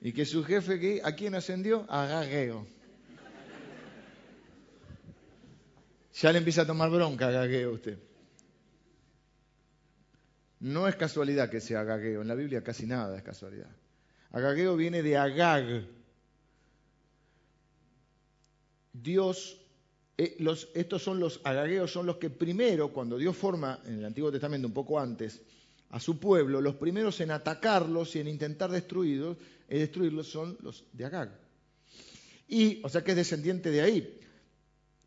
Y que su jefe, ¿a quién ascendió? A. Ya le empieza a tomar bronca a Agageo usted. No es casualidad que sea Agageo. En la Biblia casi nada es casualidad. Agageo viene de Agag. Dios, eh, estos son los agageos, son los que primero, cuando Dios forma en el Antiguo Testamento un poco antes, a su pueblo, los primeros en atacarlos y en intentar destruirlos, eh, destruirlos son los de Agag. Y, o sea que es descendiente de ahí.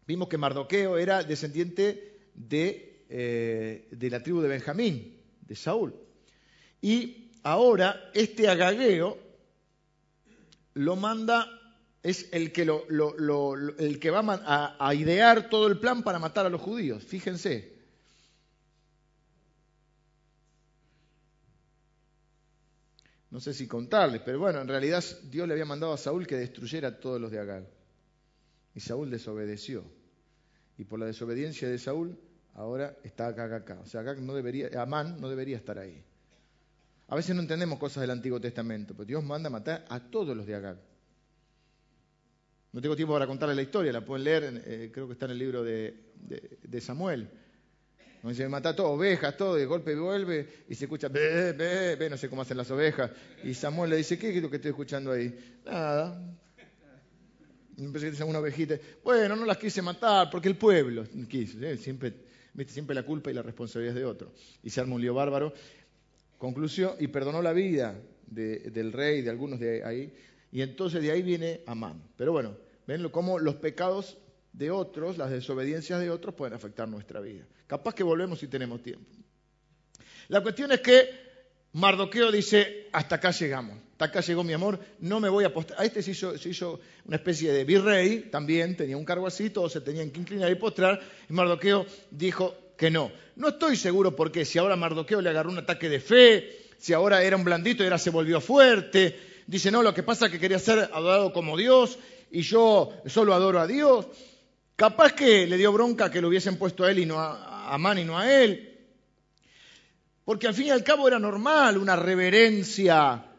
Vimos que Mardoqueo era descendiente de, eh, de la tribu de Benjamín, de Saúl. Y ahora este Agageo lo manda, es el que, lo, el que va a, a idear todo el plan para matar a los judíos. Fíjense, no sé si contarles, pero bueno, en realidad Dios le había mandado a Saúl que destruyera a todos los de Agag. Y Saúl desobedeció. Y por la desobediencia de Saúl, ahora está Agag acá. O sea, Agag no debería, Amán no debería estar ahí. A veces no entendemos cosas del Antiguo Testamento, pero Dios manda a matar a todos los de Agag. No tengo tiempo para contarles la historia, la pueden leer, eh, creo que está en el libro de, Samuel. Donde se mata todo, ovejas, todo, y de golpe vuelve y se escucha, ve, ve, ve, no sé cómo hacen las ovejas. Y Samuel le dice, ¿qué es lo que estoy escuchando ahí? Nada. Empecé a decir una ovejita. Bueno, no las quise matar porque el pueblo quiso. ¿eh? Siempre, siempre la culpa y la responsabilidad es de otro. Y se armó un lío bárbaro. Conclusión, y perdonó la vida del rey, de algunos de ahí. Y entonces de ahí viene Amán. Pero bueno, ven cómo los pecados de otros, las desobediencias de otros pueden afectar nuestra vida. Capaz que volvemos si tenemos tiempo. La cuestión es que Mardoqueo dice, hasta acá llegamos, acá llegó mi amor, no me voy a postrar. A este se hizo, una especie de virrey, también tenía un cargo se tenían que inclinar y postrar, y Mardoqueo dijo que no. No estoy seguro por qué, si ahora Mardoqueo le agarró un ataque de fe, si ahora era un blandito y ahora se volvió fuerte. Dice, no, lo que pasa es que quería ser adorado como Dios y yo solo adoro a Dios. Capaz que le dio bronca que lo hubiesen puesto a él y no a, a y no a él. Porque al fin y al cabo era normal una reverencia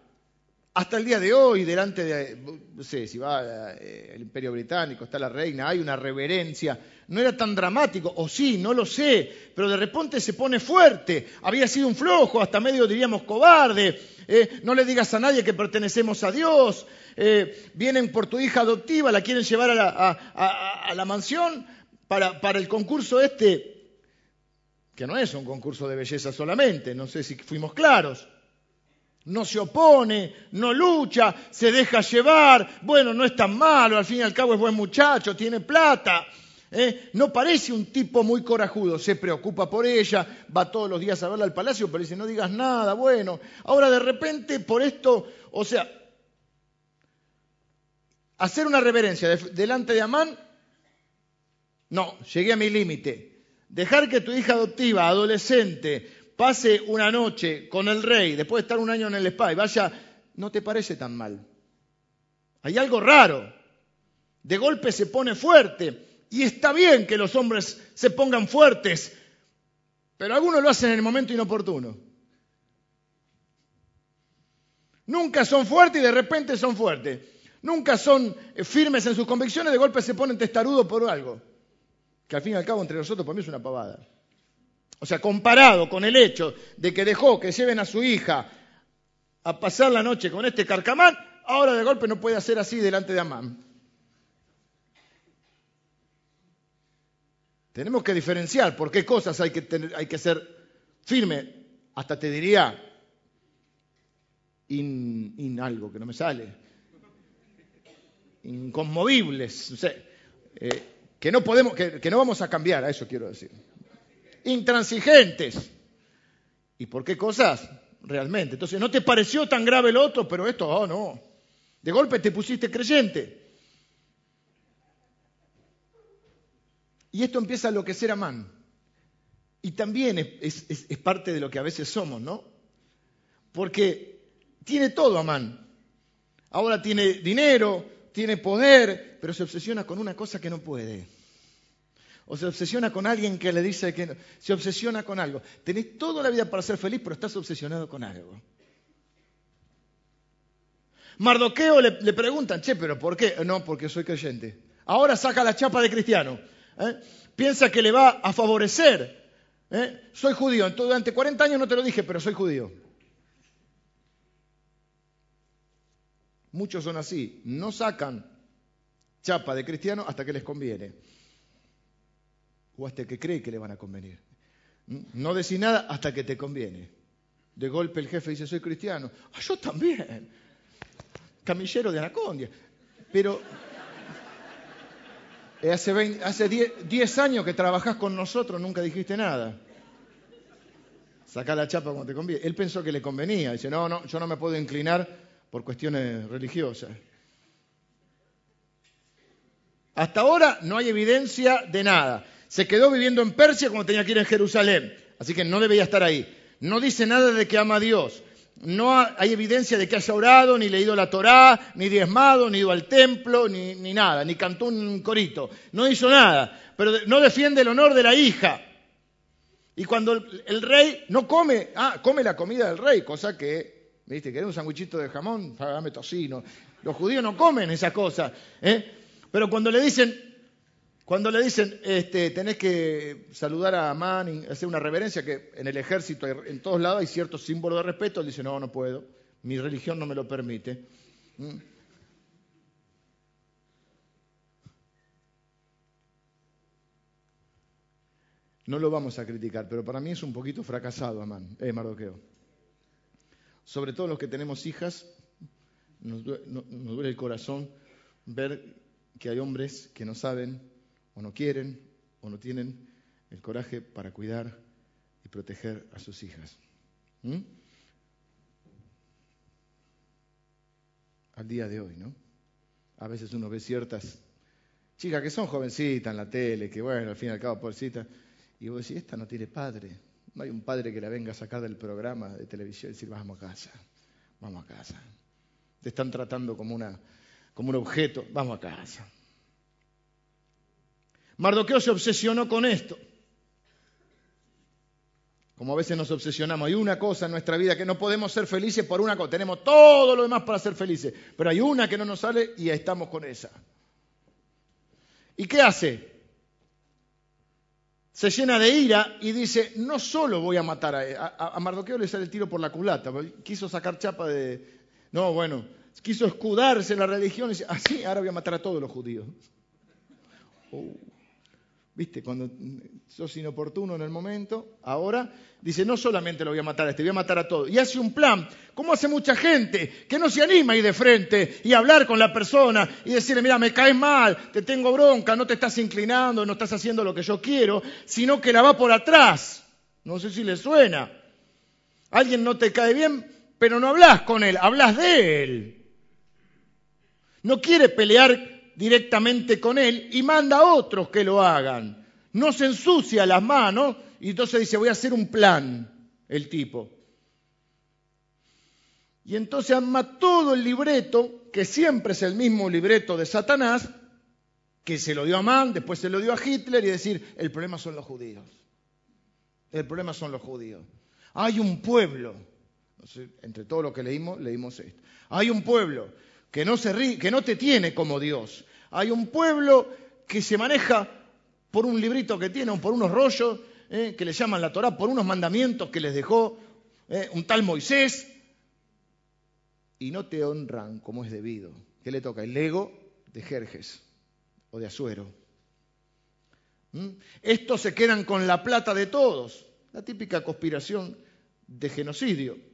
hasta el día de hoy delante de, no sé, si va eh, el imperio británico, está la reina, hay una reverencia. No era tan dramático, o sí, no lo sé, pero de repente se pone fuerte. Había sido un flojo, hasta medio diríamos cobarde. Eh, no le digas a nadie que pertenecemos a Dios. Eh, vienen por tu hija adoptiva, la quieren llevar a la, a la mansión para, para el concurso este que no es un concurso de belleza solamente, no sé si fuimos claros. No se opone, no lucha, se deja llevar, bueno, no es tan malo, al fin y al cabo es buen muchacho, tiene plata. ¿eh? No parece un tipo muy corajudo, se preocupa por ella, va todos los días a verla al palacio, pero dice, no digas nada, bueno. Ahora de repente por esto, o sea, hacer una reverencia delante de Amán, no, llegué a mi límite. Dejar que tu hija adoptiva, adolescente, pase una noche con el rey, después de estar un año en el spa y vaya, no te parece tan mal. Hay algo raro. De golpe se pone fuerte. Y está bien que los hombres se pongan fuertes, pero algunos lo hacen en el momento inoportuno. Nunca son fuertes y de repente son fuertes. Nunca son firmes en sus convicciones, de golpe se ponen testarudos por algo que al fin y al cabo entre nosotros para mí es una pavada. O sea, comparado con el hecho de que dejó que lleven a su hija a pasar la noche con este carcamán, ahora de golpe no puede hacer así delante de Amán. Tenemos que diferenciar por qué cosas hay que, hay que ser firme, hasta te diría, in, algo que no me sale, inconmovibles, sé. Eh, que no podemos, que, no vamos a cambiar, a eso quiero decir. Intransigentes. ¿Y por qué cosas? Realmente. Entonces, ¿no te pareció tan grave el otro? Pero esto, oh no. De golpe te pusiste creyente. Y esto empieza a enloquecer a Man. Y también es, es, parte de lo que a veces somos, ¿no? Porque tiene todo Amán. Ahora tiene dinero, tiene poder, pero se obsesiona con una cosa que no puede. O se obsesiona con alguien que le dice que no. Se obsesiona con algo. Tenés toda la vida para ser feliz, pero estás obsesionado con algo. Mardoqueo le, preguntan, che, pero ¿por qué? No, porque soy creyente. Ahora saca la chapa de cristiano. ¿eh? Piensa que le va a favorecer. ¿eh? Soy judío. Entonces, durante 40 años no te lo dije, pero soy judío. Muchos son así. No sacan chapa de cristiano hasta que les conviene. O hasta que cree que le van a convenir. No decís nada hasta que te conviene. De golpe el jefe dice, soy cristiano. Ah, yo también camillero de Anacondia. Pero hace 10 años que trabajás con nosotros, nunca dijiste nada. Sacá la chapa cuando te conviene. Él pensó que le convenía. Dice, no, no, yo no me puedo inclinar por cuestiones religiosas. Hasta ahora no hay evidencia de nada. Se quedó viviendo en Persia como tenía que ir en Jerusalén. Así que no debía estar ahí. No dice nada de que ama a Dios no hay evidencia de que haya orado, ni leído la Torá, ni diezmado, ni ido al templo, ni, nada, ni cantó un corito. No hizo nada, pero no defiende el honor de la hija. Y cuando el, rey no come, ah, come la comida del rey, cosa que, ¿viste? ¿Querés un sanguichito de jamón? Dame tocino. Los judíos no comen esas cosas. ¿eh? Pero cuando le dicen, cuando le dicen, este, tenés que saludar a Amán, hacer una reverencia, que en el ejército, en todos lados hay ciertos símbolos de respeto, él dice, no, no puedo, mi religión no me lo permite. ¿Mm? No lo vamos a criticar, pero para mí es un poquito fracasado, Amán, eh, Mardoqueo. Sobre todo los que tenemos hijas, nos duele el corazón ver que hay hombres que no saben o no quieren o no tienen el coraje para cuidar y proteger a sus hijas. ¿Mm? Al día de hoy, ¿no? A veces uno ve ciertas chicas que son jovencitas en la tele, que bueno, al fin y al cabo, pobrecita, y vos decís, esta no tiene padre. No hay un padre que la venga a sacar del programa de televisión y decir, vamos a casa, vamos a casa. Te están tratando como, una, como un objeto, vamos a casa. Mardoqueo se obsesionó con esto. Como a veces nos obsesionamos. Hay una cosa en nuestra vida que no podemos ser felices por una cosa. Tenemos todo lo demás para ser felices. Pero hay una que no nos sale y estamos con esa. ¿Y qué hace? Se llena de ira y dice, no solo voy a matar a, a, Mardoqueo le sale el tiro por la culata. Quiso sacar chapa de... No, bueno, quiso escudarse en la religión y dice, así, ah, ahora voy a matar a todos los judíos. Oh. ¿Viste? Cuando sos inoportuno en el momento, ahora dice, no solamente lo voy a matar a este, voy a matar a todos. Y hace un plan, como hace mucha gente, que no se anima a ir de frente y hablar con la persona y decirle, mira, me caes mal, te tengo bronca, no te estás inclinando, no estás haciendo lo que yo quiero, sino que la va por atrás. No sé si le suena. Alguien no te cae bien, pero no hablas con él, hablas de él. No quiere pelear directamente con él y manda a otros que lo hagan. No se ensucia las manos y entonces dice, voy a hacer un plan, el tipo. Y entonces arma todo el libreto, que siempre es el mismo libreto de Satanás, que se lo dio a Mann, después se lo dio a Hitler y decir, el problema son los judíos. El problema son los judíos. Hay un pueblo, entre todo lo que leímos, leímos esto. Hay un pueblo que no, se que no te tiene como Dios. Hay un pueblo que se maneja por un librito que tiene, por unos rollos eh, que le llaman la Torá, por unos mandamientos que les dejó eh, un tal Moisés, y no te honran como es debido. ¿Qué le toca? El ego de Jerjes o de Azuero. ¿Mm? Estos se quedan con la plata de todos, la típica conspiración de genocidio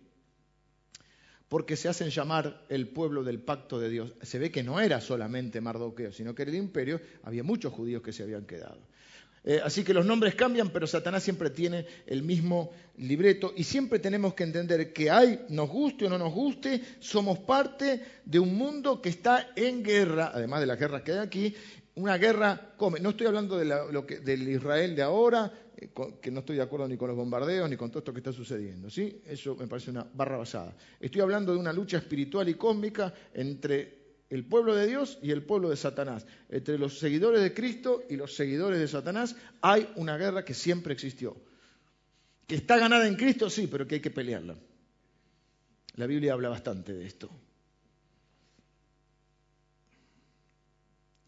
porque se hacen llamar el pueblo del pacto de Dios. Se ve que no era solamente Mardoqueo, sino que en el imperio había muchos judíos que se habían quedado. Eh, así que los nombres cambian, pero Satanás siempre tiene el mismo libreto y siempre tenemos que entender que hay, nos guste o no nos guste, somos parte de un mundo que está en guerra, además de las guerras que hay aquí, una guerra, no estoy hablando de lo que, del Israel de ahora, eh, que no estoy de acuerdo ni con los bombardeos ni con todo esto que está sucediendo. ¿sí? Eso me parece una barra basada. Estoy hablando de una lucha espiritual y cósmica entre el pueblo de Dios y el pueblo de Satanás. Entre los seguidores de Cristo y los seguidores de Satanás hay una guerra que siempre existió. Que está ganada en Cristo, sí, pero que hay que pelearla. La Biblia habla bastante de esto.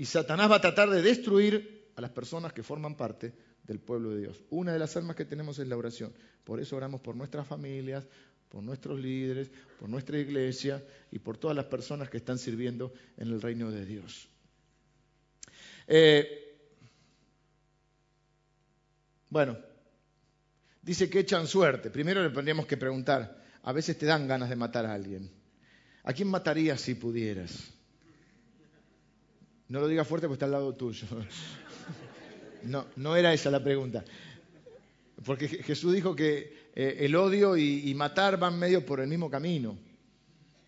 Y Satanás va a tratar de destruir a las personas que forman parte del pueblo de Dios. Una de las armas que tenemos es la oración. Por eso oramos por nuestras familias, por nuestros líderes, por nuestra iglesia y por todas las personas que están sirviendo en el reino de Dios. Eh, bueno, dice que echan suerte. Primero le tendríamos que preguntar, a veces te dan ganas de matar a alguien. ¿A quién matarías si pudieras? No lo digas fuerte porque está al lado tuyo. No, no era esa la pregunta. Porque Jesús dijo que eh, el odio y, matar van medio por el mismo camino.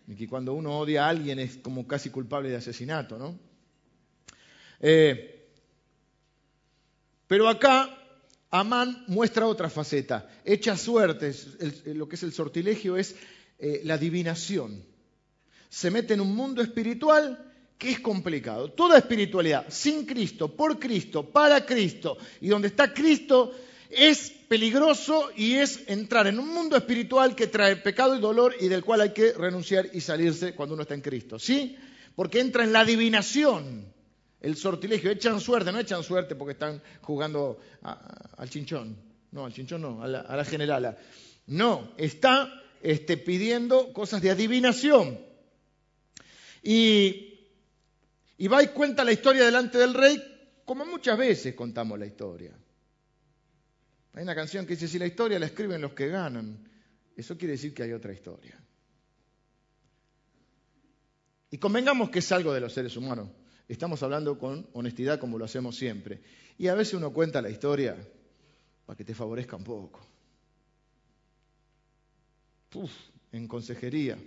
Y que cuando uno odia a alguien es como casi culpable de asesinato, ¿no? Eh, pero acá Amán muestra otra faceta. Echa suertes. lo que es el sortilegio es eh, la adivinación. Se mete en un mundo espiritual que es complicado. Toda espiritualidad sin Cristo, por Cristo, para Cristo y donde está Cristo es peligroso y es entrar en un mundo espiritual que trae pecado y dolor y del cual hay que renunciar y salirse cuando uno está en Cristo. ¿Sí? Porque entra en la adivinación, el sortilegio. Echan suerte, no echan suerte porque están jugando al chinchón. No, al chinchón no, a la, generala. No, está este, pidiendo cosas de adivinación. Y y va y cuenta la historia delante del rey, como muchas veces contamos la historia. Hay una canción que dice, si la historia la escriben los que ganan, eso quiere decir que hay otra historia. Y convengamos que es algo de los seres humanos. Estamos hablando con honestidad como lo hacemos siempre. Y a veces uno cuenta la historia para que te favorezca un poco. Uf, en consejería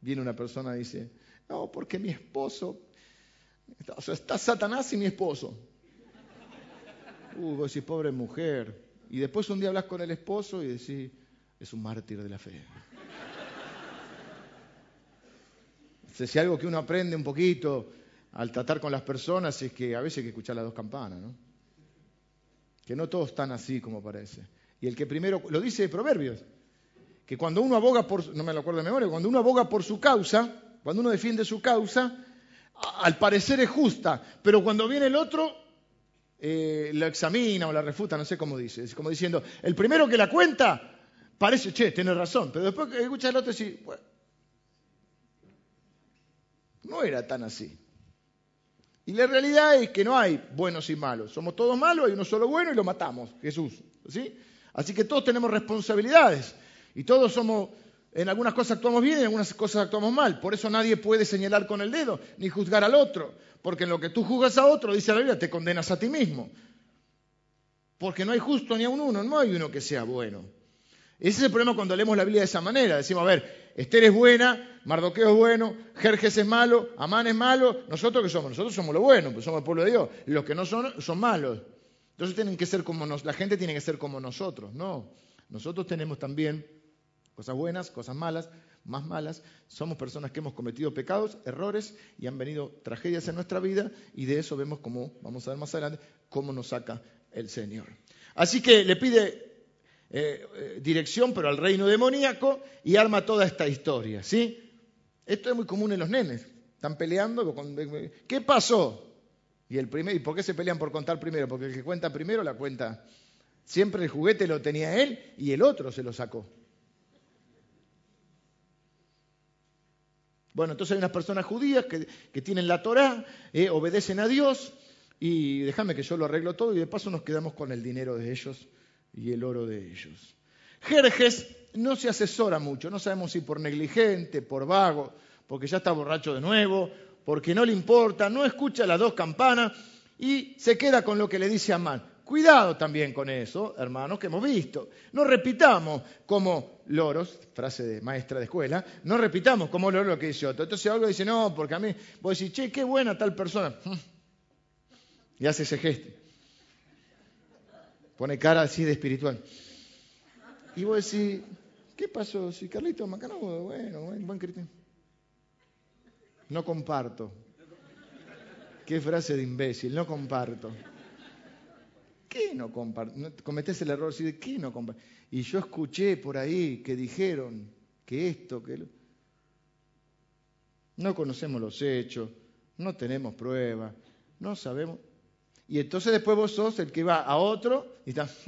viene una persona y dice, no, porque mi esposo está Satanás y mi esposo. Uh, vos decís, pobre mujer. Y después un día hablas con el esposo y decís, es un mártir de la fe. si algo que uno aprende un poquito al tratar con las personas es que a veces hay que escuchar las dos campanas, ¿no? Que no todos están así como parece. Y el que primero, lo dice Proverbios, que cuando uno aboga por, no me lo acuerdo de memoria, cuando uno aboga por su causa, cuando uno defiende su causa, al parecer es justa, pero cuando viene el otro, eh, la examina o la refuta, no sé cómo dice. Es como diciendo, el primero que la cuenta parece, che, tiene razón, pero después que escucha el otro, dice, bueno, no era tan así. Y la realidad es que no hay buenos y malos. Somos todos malos, hay uno solo bueno y lo matamos, Jesús. ¿sí? Así que todos tenemos responsabilidades y todos somos en algunas cosas actuamos bien en algunas cosas actuamos mal. Por eso nadie puede señalar con el dedo ni juzgar al otro. Porque en lo que tú juzgas a otro, dice la Biblia, te condenas a ti mismo. Porque no hay justo ni a uno, no hay uno que sea bueno. Ese es el problema cuando leemos la Biblia de esa manera. Decimos, a ver, Esther es buena, Mardoqueo es bueno, Jerjes es malo, Amán es malo. ¿Nosotros qué somos? Nosotros somos lo bueno, pues somos el pueblo de Dios. Los que no son, son malos. Entonces tienen que ser como nos, la gente tiene que ser como nosotros. No, nosotros tenemos también Cosas buenas, cosas malas, más malas. Somos personas que hemos cometido pecados, errores y han venido tragedias en nuestra vida y de eso vemos cómo, vamos a ver más adelante, cómo nos saca el Señor. Así que le pide eh, eh, dirección, pero al reino demoníaco y arma toda esta historia. ¿sí? Esto es muy común en los nenes. Están peleando. ¿Qué pasó? Y, el primer, ¿Y por qué se pelean por contar primero? Porque el que cuenta primero la cuenta. Siempre el juguete lo tenía él y el otro se lo sacó. Bueno, entonces hay unas personas judías que, tienen la Torá, eh, obedecen a Dios y déjame que yo lo arreglo todo y de paso nos quedamos con el dinero de ellos y el oro de ellos. Jerjes no se asesora mucho, no sabemos si por negligente, por vago, porque ya está borracho de nuevo, porque no le importa, no escucha las dos campanas y se queda con lo que le dice Amán. Cuidado también con eso, hermanos, que hemos visto. No repitamos como loros, frase de maestra de escuela, no repitamos como loros lo que dice otro. Entonces algo dice, no, porque a mí, vos decís, che, qué buena tal persona. Y hace ese gesto. Pone cara así de espiritual. Y vos decís, ¿qué pasó? Si Carlito Macano, bueno, buen cristiano. No comparto. Qué frase de imbécil, no comparto qué no compartir? Cometés el error de ¿qué no compartir? Y yo escuché por ahí que dijeron que esto, que lo... No conocemos los hechos, no tenemos pruebas, No sabemos. Y entonces después vos sos el que va a otro y está...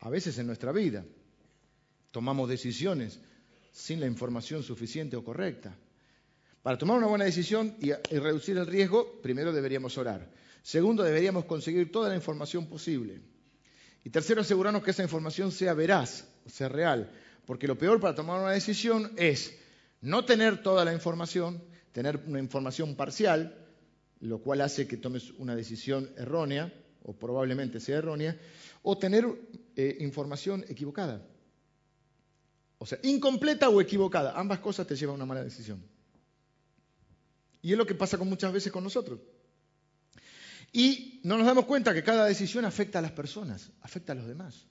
A veces en nuestra vida tomamos decisiones sin la información suficiente o correcta. Para tomar una buena decisión y, reducir el riesgo, primero deberíamos orar. Segundo, deberíamos conseguir toda la información posible. Y tercero, asegurarnos que esa información sea veraz, sea real. Porque lo peor para tomar una decisión es no tener toda la información, tener una información parcial, lo cual hace que tomes una decisión errónea, o probablemente sea errónea, o tener eh, información equivocada. O sea, incompleta o equivocada. Ambas cosas te llevan a una mala decisión. Y es lo que pasa con muchas veces con nosotros. Y no nos damos cuenta que cada decisión afecta a las personas, afecta a los demás.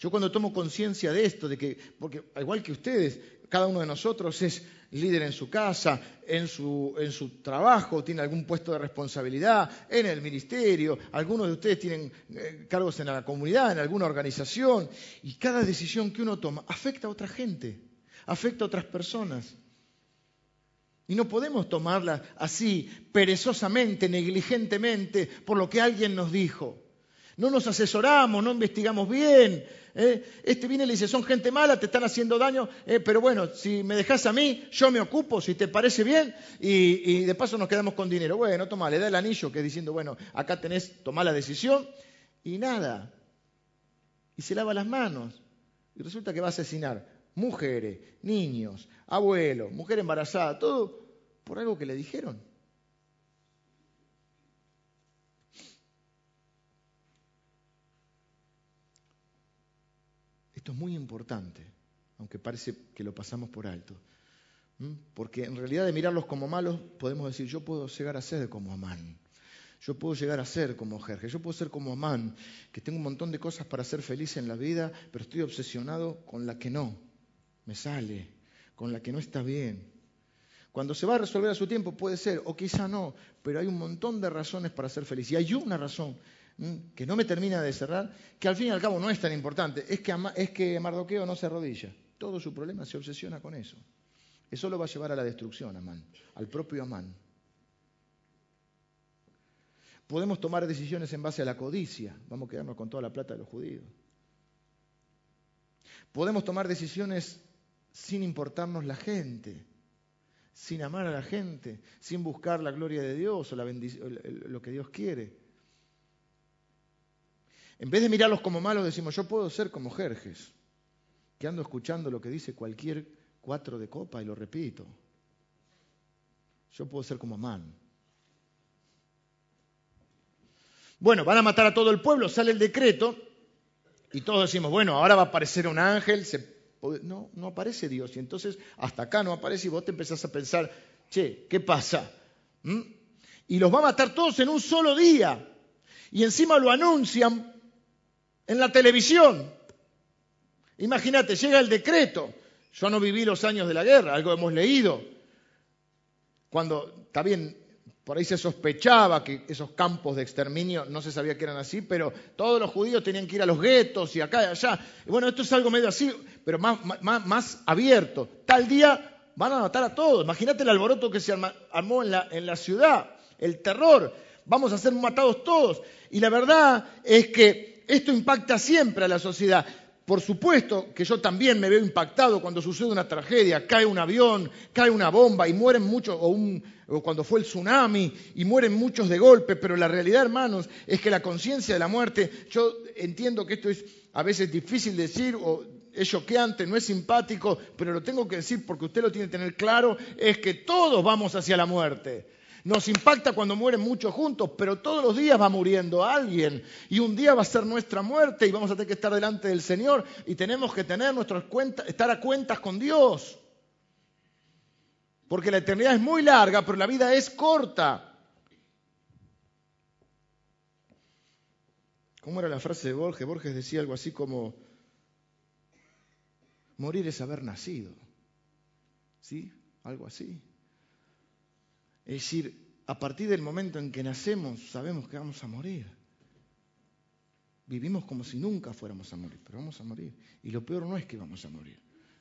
Yo cuando tomo conciencia de esto, de que, porque igual que ustedes, cada uno de nosotros es líder en su casa, en su, trabajo, tiene algún puesto de responsabilidad, en el ministerio, algunos de ustedes tienen eh, cargos en la comunidad, en alguna organización, y cada decisión que uno toma afecta a otra gente, afecta a otras personas. Y no podemos tomarla así, perezosamente, negligentemente, por lo que alguien nos dijo. No nos asesoramos, no investigamos bien. ¿eh? Este viene y le dice, son gente mala, te están haciendo daño, ¿eh? pero bueno, si me dejas a mí, yo me ocupo, si te parece bien, y, de paso nos quedamos con dinero. Bueno, toma, le da el anillo que es diciendo, bueno, acá tenés, toma la decisión, y nada. Y se lava las manos. Y resulta que va a asesinar mujeres, niños, abuelos, mujer embarazada, todo por algo que le dijeron. Esto es muy importante, aunque parece que lo pasamos por alto. Porque en realidad de mirarlos como malos podemos decir, yo puedo llegar a ser como Amán. Yo puedo llegar a ser como Jerje, yo puedo ser como Amán, que tengo un montón de cosas para ser feliz en la vida, pero estoy obsesionado con la que no me sale, con la que no está bien. Cuando se va a resolver a su tiempo puede ser, o quizá no, pero hay un montón de razones para ser feliz. Y hay una razón que no me termina de cerrar, que al fin y al cabo no es tan importante, es que, es que Mardoqueo no se arrodilla. Todo su problema se obsesiona con eso. Eso lo va a llevar a la destrucción, Amán, al propio Amán. Podemos tomar decisiones en base a la codicia. Vamos a quedarnos con toda la plata de los judíos. Podemos tomar decisiones sin importarnos la gente, sin amar a la gente, sin buscar la gloria de Dios o la lo que Dios quiere. En vez de mirarlos como malos, decimos, yo puedo ser como Jerjes, que ando escuchando lo que dice cualquier cuatro de copa y lo repito. Yo puedo ser como Amán. Bueno, van a matar a todo el pueblo, sale el decreto y todos decimos, bueno, ahora va a aparecer un ángel, no, no aparece Dios. Y entonces hasta acá no aparece y vos te empezás a pensar, che, ¿qué pasa? ¿Mm? Y los va a matar todos en un solo día. Y encima lo anuncian en la televisión. Imagínate, llega el decreto. Yo no viví los años de la guerra, algo hemos leído. Cuando, está bien, por ahí se sospechaba que esos campos de exterminio no se sabía que eran así, pero todos los judíos tenían que ir a los guetos y acá y allá. Bueno, esto es algo medio así, pero más, más, abierto. Tal día van a matar a todos. Imagínate el alboroto que se armó en la, en la ciudad, el terror. Vamos a ser matados todos. Y la verdad es que esto impacta siempre a la sociedad. Por supuesto que yo también me veo impactado cuando sucede una tragedia, cae un avión, cae una bomba y mueren muchos, o, o, cuando fue el tsunami y mueren muchos de golpe, pero la realidad, hermanos, es que la conciencia de la muerte, yo entiendo que esto es a veces difícil decir o es choqueante, no es simpático, pero lo tengo que decir porque usted lo tiene que tener claro, es que todos vamos hacia la muerte. Nos impacta cuando mueren muchos juntos, pero todos los días va muriendo alguien. Y un día va a ser nuestra muerte y vamos a tener que estar delante del Señor y tenemos que tener nuestras cuentas, estar a cuentas con Dios. Porque la eternidad es muy larga, pero la vida es corta. ¿Cómo era la frase de Borges? Borges decía algo así como, morir es haber nacido. ¿Sí? Algo así. Es decir, a partir del momento en que nacemos sabemos que vamos a morir. vivimos como si nunca fuéramos a morir, pero vamos a morir. Y lo peor no es que vamos a morir.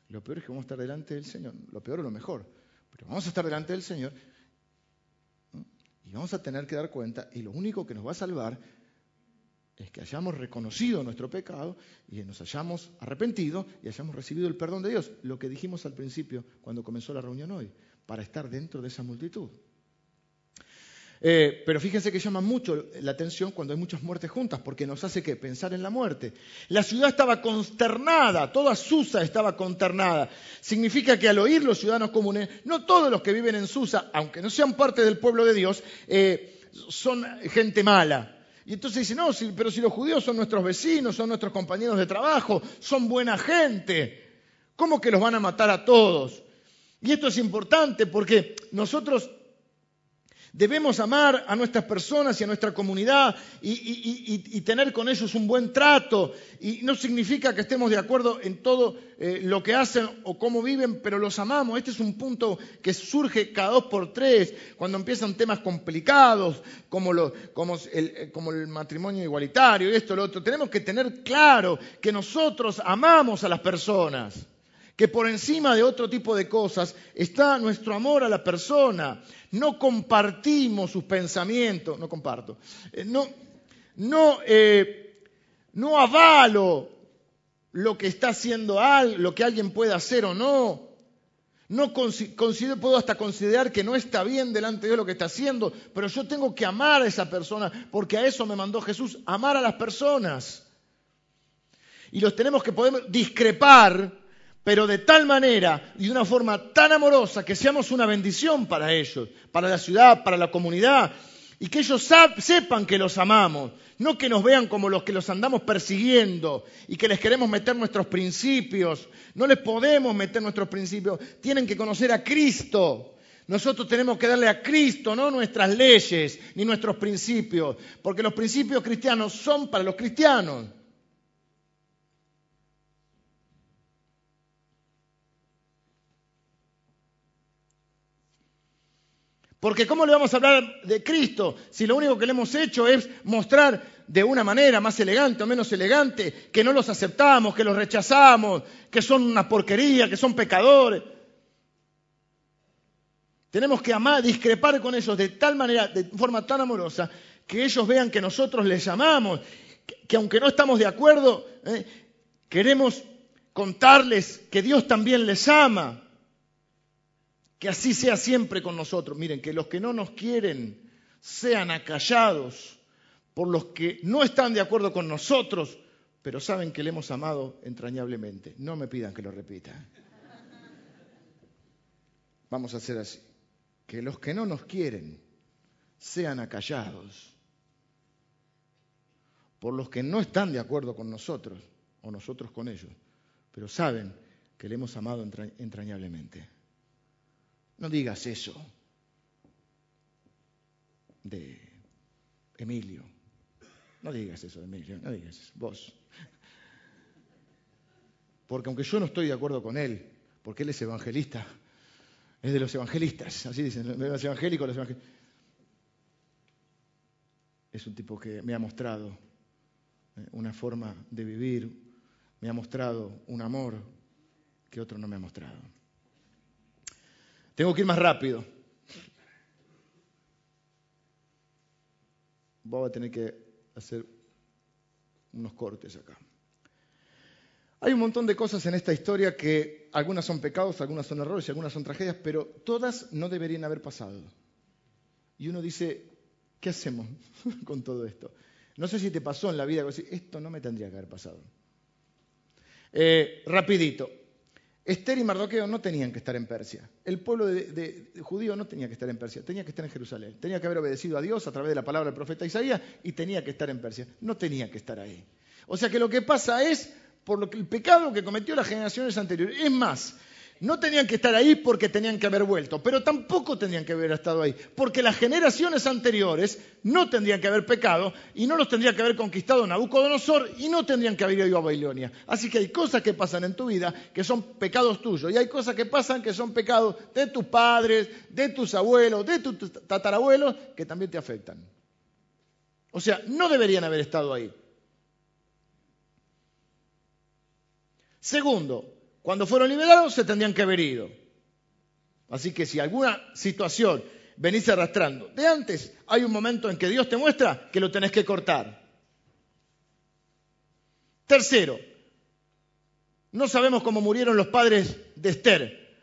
Lo peor es que vamos a estar delante del Señor. Lo peor es lo mejor. Pero vamos a estar delante del Señor y vamos a tener que dar cuenta y lo único que nos va a salvar es que hayamos reconocido nuestro pecado y nos hayamos arrepentido y hayamos recibido el perdón de Dios. Lo que dijimos al principio cuando comenzó la reunión hoy, para estar dentro de esa multitud. Eh, pero fíjense que llama mucho la atención cuando hay muchas muertes juntas, porque nos hace pensar en la muerte. La ciudad estaba consternada, toda Susa estaba consternada. Significa que al oír los ciudadanos comunes, no todos los que viven en Susa, aunque no sean parte del pueblo de Dios, eh, son gente mala. Y entonces dice, no, pero si los judíos son nuestros vecinos, son nuestros compañeros de trabajo, son buena gente, ¿cómo que los van a matar a todos? Y esto es importante porque nosotros Debemos amar a nuestras personas y a nuestra comunidad y, tener con ellos un buen trato. Y no significa que estemos de acuerdo en todo eh, lo que hacen o cómo viven, pero los amamos. Este es un punto que surge cada dos por tres, cuando empiezan temas complicados, como, como, el, eh, como el matrimonio igualitario y esto, lo otro. Tenemos que tener claro que nosotros amamos a las personas que por encima de otro tipo de cosas está nuestro amor a la persona. No compartimos sus pensamientos, no comparto, eh, no, no, eh, no avalo lo que está haciendo alguien, lo que alguien puede hacer o no. No considero, puedo hasta considerar que no está bien delante de Dios lo que está haciendo, pero yo tengo que amar a esa persona, porque a eso me mandó Jesús, amar a las personas. Y los tenemos que poder discrepar, pero de tal manera y de una forma tan amorosa que seamos una bendición para ellos, para la ciudad, para la comunidad, y que ellos sepan que los amamos, no que nos vean como los que los andamos persiguiendo y que les queremos meter nuestros principios. No les podemos meter nuestros principios, tienen que conocer a Cristo. Nosotros tenemos que darle a Cristo, no nuestras leyes ni nuestros principios, porque los principios cristianos son para los cristianos. Porque ¿cómo le vamos a hablar de Cristo si lo único que le hemos hecho es mostrar de una manera más elegante o menos elegante que no los aceptamos, que los rechazamos, que son una porquería, que son pecadores? Tenemos que amar, discrepar con ellos de tal manera, de forma tan amorosa, que ellos vean que nosotros les amamos, que, aunque no estamos de acuerdo, eh, queremos contarles que Dios también les ama. Que así sea siempre con nosotros. Miren, que los que no nos quieren sean acallados por los que no están de acuerdo con nosotros, pero saben que le hemos amado entrañablemente. No me pidan que lo repita. Vamos a hacer así. Que los que no nos quieren sean acallados por los que no están de acuerdo con nosotros o nosotros con ellos, pero saben que le hemos amado entrañablemente. No digas eso de Emilio. No digas eso de Emilio, no digas eso, vos. Porque aunque yo no estoy de acuerdo con él, porque él es evangelista, es de los evangelistas, así dicen, los evangélicos, los evangélicos. Es un tipo que me ha mostrado eh, una forma de vivir, me ha mostrado un amor que otro no me ha mostrado. Tengo que ir más rápido. Voy a tener que hacer unos cortes acá. Hay un montón de cosas en esta historia que algunas son pecados, algunas son errores y algunas son tragedias, pero todas no deberían haber pasado. Y uno dice, ¿qué hacemos con todo esto? No sé si te pasó en la vida, esto no me tendría que haber pasado. Eh, rapidito, Esther y Mardoqueo no tenían que estar en Persia. El pueblo de, judío no tenía que estar en Persia, tenía que estar en Jerusalén. Tenía que haber obedecido a Dios a través de la palabra del profeta Isaías y tenía que estar en Persia. No tenía que estar ahí. O sea que lo que pasa es por lo que el pecado que cometió las generaciones anteriores. Es más, no tenían que estar ahí porque tenían que haber vuelto, pero tampoco tenían que haber estado ahí, porque las generaciones anteriores no tendrían que haber pecado y no los tendría que haber conquistado Nabucodonosor y no tendrían que haber ido a Babilonia. Así que hay cosas que pasan en tu vida que son pecados tuyos y hay cosas que pasan que son pecados de tus padres, de tus abuelos, de tus tatarabuelos que también te afectan. O sea, no deberían haber estado ahí. Segundo, cuando fueron liberados se tendrían que haber ido. Así que si alguna situación venís arrastrando de antes, hay un momento en que Dios te muestra que lo tenés que cortar. Tercero, no sabemos cómo murieron los padres de Esther,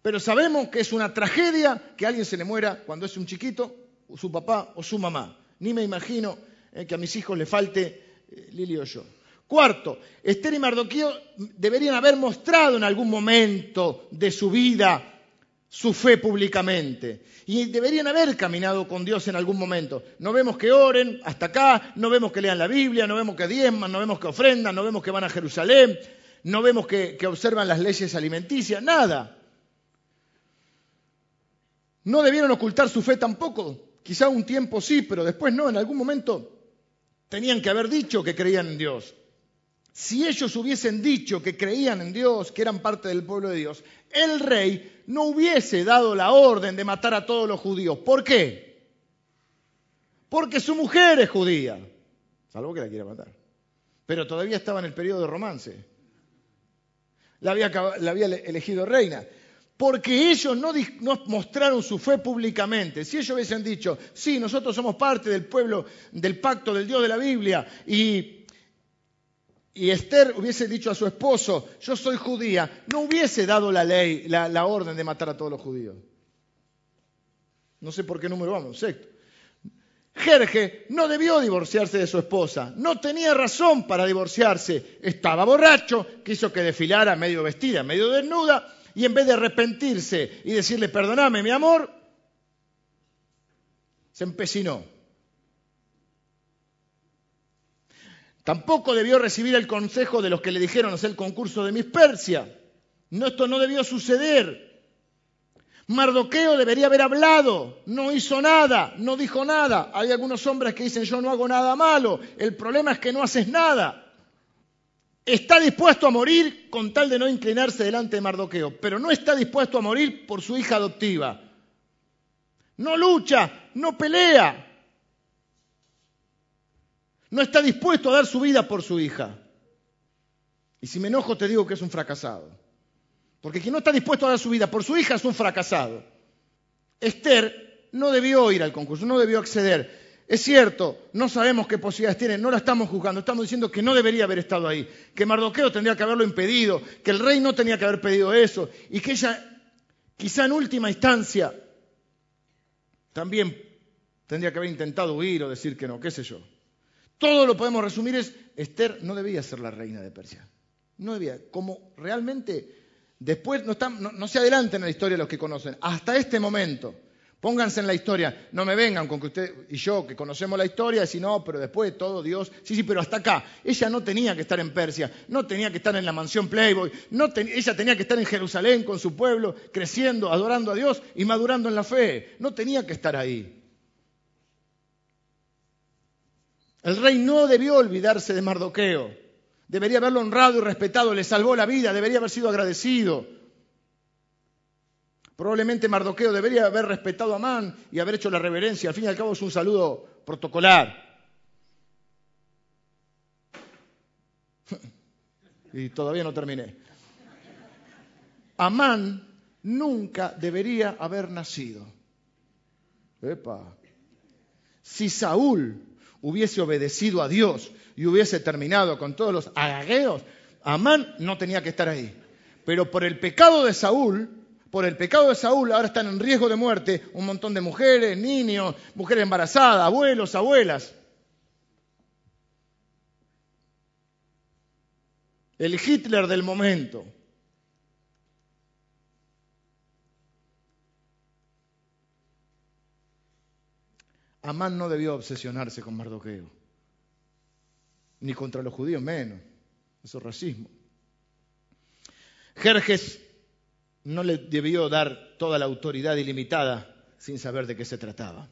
pero sabemos que es una tragedia que alguien se le muera cuando es un chiquito, o su papá o su mamá. Ni me imagino eh, que a mis hijos le falte eh, Lili o yo. Cuarto, Esther y Mardoqueo deberían haber mostrado en algún momento de su vida su fe públicamente. Y deberían haber caminado con Dios en algún momento. No vemos que oren hasta acá, no vemos que lean la Biblia, no vemos que diezman, no vemos que ofrendan, no vemos que van a Jerusalén, no vemos que, que observan las leyes alimenticias, nada. No debieron ocultar su fe tampoco. Quizá un tiempo sí, pero después no. En algún momento tenían que haber dicho que creían en Dios. Si ellos hubiesen dicho que creían en Dios, que eran parte del pueblo de Dios, el rey no hubiese dado la orden de matar a todos los judíos. ¿Por qué? Porque su mujer es judía, salvo que la quiera matar. Pero todavía estaba en el periodo de romance. La había, elegido reina porque ellos no, mostraron su fe públicamente. Si ellos hubiesen dicho, sí, nosotros somos parte del pueblo, del pacto del Dios de la Biblia, y, y Esther hubiese dicho a su esposo, yo soy judía, no hubiese dado la ley, la, orden de matar a todos los judíos. No sé por qué número vamos, sexto. Jerje no debió divorciarse de su esposa, no tenía razón para divorciarse, estaba borracho, quiso que desfilara medio vestida, medio desnuda, y en vez de arrepentirse y decirle, perdoname mi amor, se empecinó. Tampoco debió recibir el consejo de los que le dijeron hacer el concurso de Miss Persia. No, esto no debió suceder. Mardoqueo debería haber hablado, no hizo nada, no dijo nada. Hay algunos hombres que dicen yo no hago nada malo, el problema es que no haces nada está dispuesto a morir con tal de no inclinarse delante de Mardoqueo, pero no está dispuesto a morir por su hija adoptiva. No lucha, no pelea. No está dispuesto a dar su vida por su hija. Y si me enojo te digo que es un fracasado. Porque quien no está dispuesto a dar su vida por su hija es un fracasado. Esther no debió ir al concurso, no debió acceder. Es cierto, no sabemos qué posibilidades tiene, no la estamos juzgando, estamos diciendo que no debería haber estado ahí, que Mardoqueo tendría que haberlo impedido, que el rey no tenía que haber pedido eso, y que ella, quizá en última instancia, también tendría que haber intentado huir o decir que no, qué sé yo. Todo lo podemos resumir es, Esther no debía ser la reina de Persia, no debía, como realmente después no, no, no se adelanten en la historia los que conocen, hasta este momento Pónganse en la historia, no me vengan con que usted y yo, que conocemos la historia, decir, no, pero después de todo Dios, sí, sí, pero hasta acá. Ella no tenía que estar en Persia, no tenía que estar en la mansión Playboy, ella tenía que estar en Jerusalén con su pueblo, creciendo, adorando a Dios y madurando en la fe. No tenía que estar ahí. El rey no debió olvidarse de Mardoqueo. Debería haberlo honrado y respetado, le salvó la vida, debería haber sido agradecido. Probablemente Mardoqueo debería haber respetado a Amán y haber hecho la reverencia. Al fin y al cabo es un saludo protocolar. Y todavía no terminé. Amán nunca debería haber nacido. Epa. Si Saúl hubiese obedecido a Dios y hubiese terminado con todos los agagueos, Amán no tenía que estar ahí. Pero por el pecado de Saúl, por el pecado de Saúl, ahora están en riesgo de muerte un montón de mujeres, niños, mujeres embarazadas, abuelos, abuelas. El Hitler del momento. Amán no debió obsesionarse con Mardoqueo, ni contra los judíos menos, eso es racismo. Jerjes no le debió dar toda la autoridad ilimitada sin saber de qué se trataba.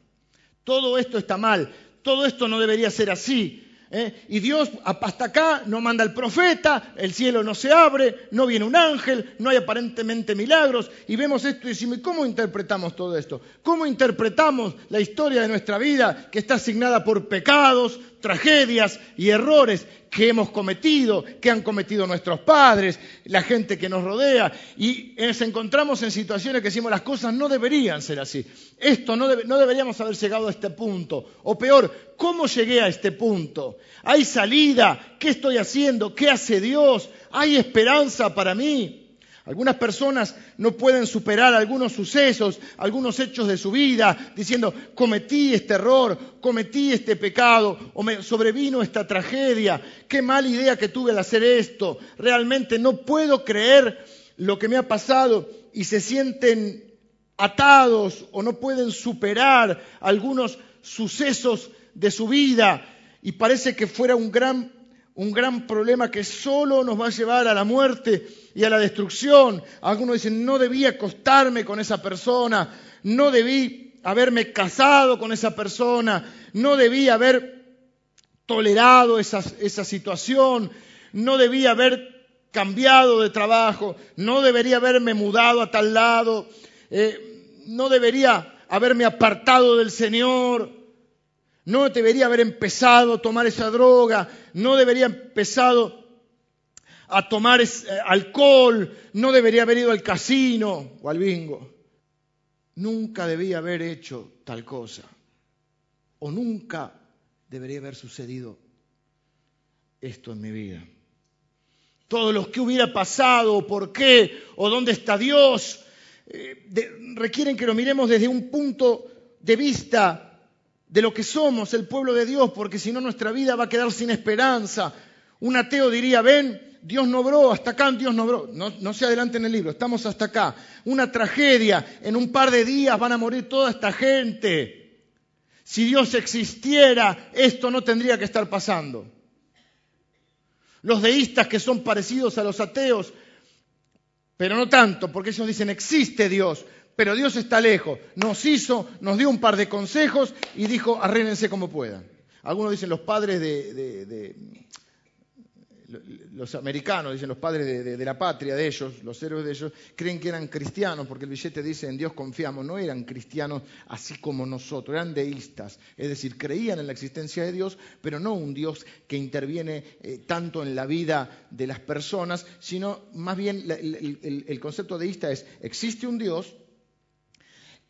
Todo esto está mal, todo esto no debería ser así. ¿Eh? Y Dios hasta acá no manda el profeta, el cielo no se abre, no viene un ángel, no hay aparentemente milagros. Y vemos esto y decimos, ¿cómo interpretamos todo esto? ¿Cómo interpretamos la historia de nuestra vida que está asignada por pecados, tragedias y errores que hemos cometido, que han cometido nuestros padres, la gente que nos rodea, y nos encontramos en situaciones que decimos las cosas no deberían ser así. Esto no, no deberíamos haber llegado a este punto. O peor, ¿cómo llegué a este punto? ¿Hay salida? ¿Qué estoy haciendo? ¿Qué hace Dios? ¿Hay esperanza para mí? Algunas personas no pueden superar algunos sucesos, algunos hechos de su vida, diciendo, cometí este error, cometí este pecado, o me sobrevino esta tragedia, qué mala idea que tuve al hacer esto, realmente no puedo creer lo que me ha pasado y se sienten atados o no pueden superar algunos sucesos de su vida y parece que fuera un gran un gran problema que solo nos va a llevar a la muerte y a la destrucción. Algunos dicen, no debí acostarme con esa persona, no debí haberme casado con esa persona, no debí haber tolerado esa, situación, no debí haber cambiado de trabajo, no debería haberme mudado a tal lado, eh, no debería haberme apartado del Señor, no debería haber empezado a tomar esa droga, no debería haber empezado a tomar eh, alcohol, no debería haber ido al casino o al bingo. Nunca debía haber hecho tal cosa. O nunca debería haber sucedido esto en mi vida. Todo lo que hubiera pasado, por qué, o dónde está Dios, eh, requieren que lo miremos desde un punto de vista de lo que somos, el pueblo de Dios, porque si no nuestra vida va a quedar sin esperanza. Un ateo diría, ven, Dios no obró, hasta acá Dios no obró. No, no se adelante en el libro, estamos hasta acá. Una tragedia, en un par de días van a morir toda esta gente. Si Dios existiera, esto no tendría que estar pasando. Los deístas que son parecidos a los ateos, pero no tanto, porque ellos dicen existe Dios, pero Dios está lejos. Nos hizo, nos dio un par de consejos y dijo, arrénense como puedan. Algunos dicen los padres de, los americanos, dicen los padres de, la patria de ellos, los héroes de ellos, creen que eran cristianos, porque el billete dice en Dios confiamos. No eran cristianos así como nosotros, eran deístas. Es decir, creían en la existencia de Dios, pero no un Dios que interviene eh, tanto en la vida de las personas, sino más bien el, el concepto deísta es, existe un Dios,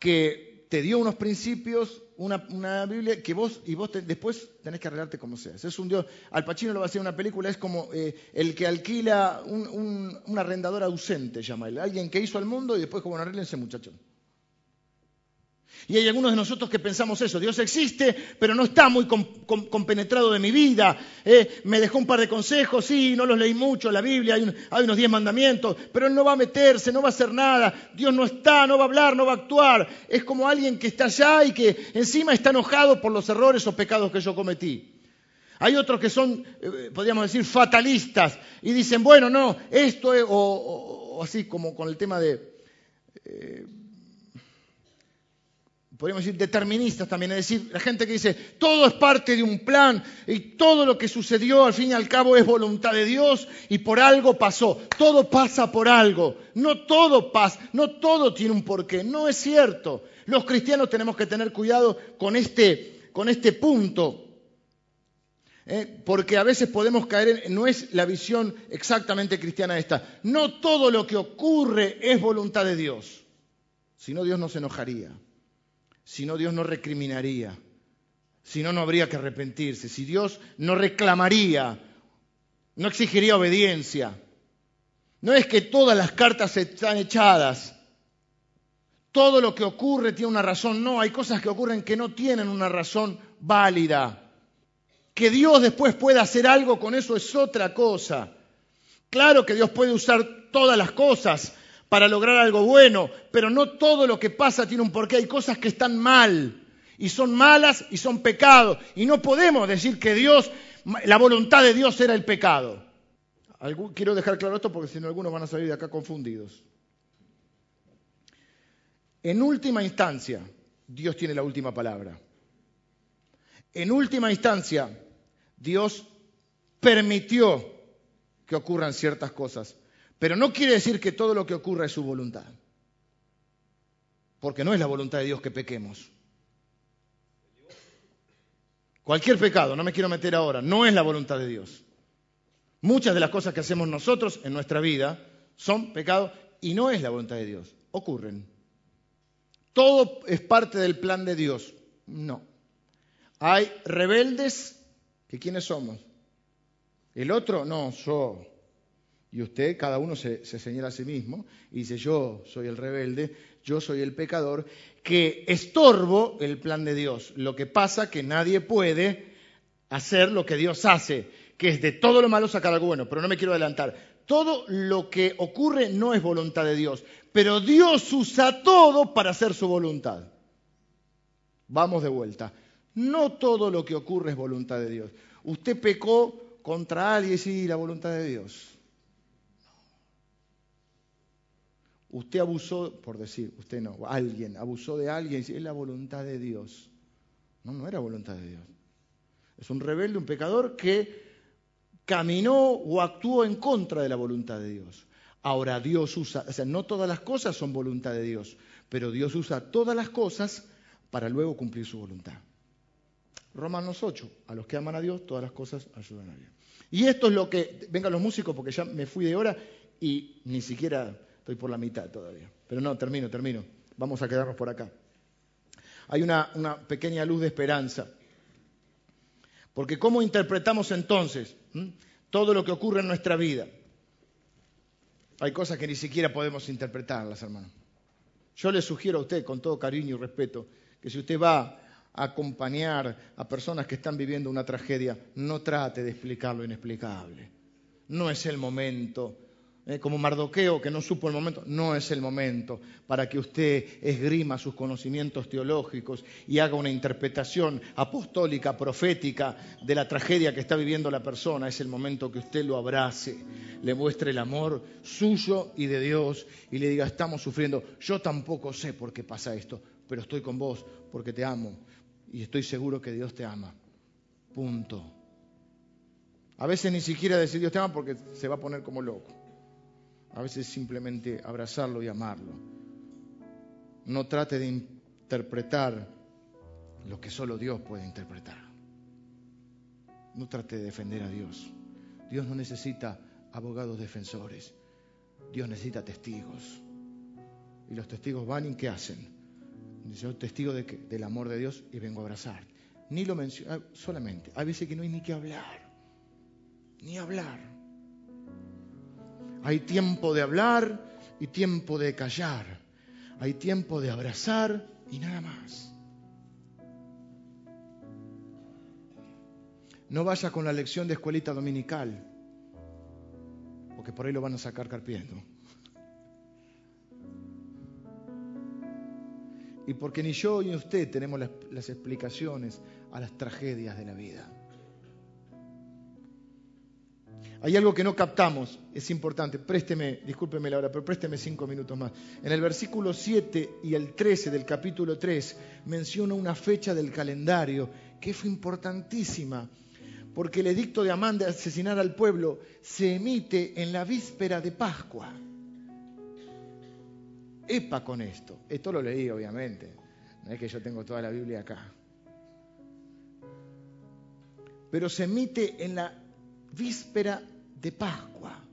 que te dio unos principios, una, Biblia que vos y vos después tenés que arreglarte como seas. Es un Dios. Al Pacino lo va a hacer una película, es como eh, el que alquila un, arrendador ausente, llama él. Alguien que hizo al mundo y después como no arreglen ese muchacho. Y hay algunos de nosotros que pensamos eso, Dios existe, pero no está muy compenetrado de mi vida. Eh, me dejó un par de consejos, sí, no los leí mucho, la Biblia, hay, unos diez mandamientos, pero Él no va a meterse, no va a hacer nada. Dios no está, no va a hablar, no va a actuar. Es como alguien que está allá y que encima está enojado por los errores o pecados que yo cometí. Hay otros que son, eh, podríamos decir, fatalistas y dicen, bueno, no, esto es, o, así como con el tema de... Eh, podríamos decir, deterministas también, es decir, la gente que dice, todo es parte de un plan y todo lo que sucedió al fin y al cabo es voluntad de Dios y por algo pasó, todo pasa por algo, no todo pasa, no todo tiene un porqué, no es cierto. Los cristianos tenemos que tener cuidado con este, con este punto. ¿eh? porque a veces podemos caer en, no es la visión exactamente cristiana esta, no todo lo que ocurre es voluntad de Dios, si no Dios no se enojaría. Si no, Dios no recriminaría. Si no, no habría que arrepentirse. Si Dios no reclamaría, no exigiría obediencia. No es que todas las cartas están echadas. Todo lo que ocurre tiene una razón. No, hay cosas que ocurren que no tienen una razón válida. Que Dios después pueda hacer algo con eso es otra cosa. Claro que Dios puede usar todas las cosas, para lograr algo bueno, pero no todo lo que pasa tiene un porqué. Hay cosas que están mal y son malas y son pecados. Y no podemos decir que Dios, la voluntad de Dios era el pecado. Quiero dejar claro esto porque si no algunos van a salir de acá confundidos. En última instancia, Dios tiene la última palabra. En última instancia, Dios permitió que ocurran ciertas cosas pero no quiere decir que todo lo que ocurra es su voluntad. Porque no es la voluntad de Dios que pequemos. Cualquier pecado, no me quiero meter ahora, no es la voluntad de Dios. Muchas de las cosas que hacemos nosotros en nuestra vida son pecados y no es la voluntad de Dios. Ocurren. Todo es parte del plan de Dios. No. Hay rebeldes que quiénes somos. El otro, no, yo. Y usted, cada uno se, señala a sí mismo y dice, yo soy el rebelde, yo soy el pecador, que estorbo el plan de Dios. Lo que pasa que nadie puede hacer lo que Dios hace, que es de todo lo malo sacar algo bueno, pero no me quiero adelantar. Todo lo que ocurre no es voluntad de Dios, pero Dios usa todo para hacer su voluntad. Vamos de vuelta. No todo lo que ocurre es voluntad de Dios. Usted pecó contra alguien, sí, la voluntad de Dios. Usted abusó, por decir, usted no, alguien abusó de alguien, es la voluntad de Dios. No, no era voluntad de Dios. Es un rebelde, un pecador que caminó o actuó en contra de la voluntad de Dios. Ahora Dios usa, o sea, no todas las cosas son voluntad de Dios, pero Dios usa todas las cosas para luego cumplir su voluntad. Romanos 8, a los que aman a Dios, todas las cosas ayudan a Dios. Y esto es lo que, vengan los músicos porque ya me fui de hora y ni siquiera Estoy por la mitad todavía. Pero no, termino, termino. Vamos a quedarnos por acá. Hay una, pequeña luz de esperanza. Porque ¿cómo interpretamos entonces todo lo que ocurre en nuestra vida? Hay cosas que ni siquiera podemos interpretarlas, hermano. Yo le sugiero a usted, con todo cariño y respeto, que si usted va a acompañar a personas que están viviendo una tragedia, no trate de explicar lo inexplicable. No es el momento como Mardoqueo, que no supo el momento, no es el momento para que usted esgrima sus conocimientos teológicos y haga una interpretación apostólica, profética de la tragedia que está viviendo la persona. Es el momento que usted lo abrace, le muestre el amor suyo y de Dios y le diga, estamos sufriendo. Yo tampoco sé por qué pasa esto, pero estoy con vos porque te amo y estoy seguro que Dios te ama. Punto. A veces ni siquiera decir Dios te ama porque se va a poner como loco. A veces simplemente abrazarlo y amarlo. No trate de interpretar lo que solo Dios puede interpretar. No trate de defender a Dios. Dios no necesita abogados defensores. Dios necesita testigos. Y los testigos van y ¿qué hacen? Yo testigo de del amor de Dios y vengo a abrazar. Ni lo menciono, ah, solamente. Hay veces que no hay ni que hablar. Ni hablar. Hay tiempo de hablar y tiempo de callar. Hay tiempo de abrazar y nada más. No vaya con la lección de escuelita dominical, porque por ahí lo van a sacar carpiendo. Y porque ni yo ni usted tenemos las, las explicaciones a las tragedias de la vida. Hay algo que no captamos, es importante. Présteme, discúlpeme la hora, pero présteme cinco minutos más. En el versículo 7 y el 13 del capítulo 3 menciona una fecha del calendario que fue importantísima, porque el edicto de Amán de asesinar al pueblo se emite en la víspera de Pascua. Epa con esto. Esto lo leí, obviamente. No es que yo tengo toda la Biblia acá. Pero se emite en la víspera de Pascua.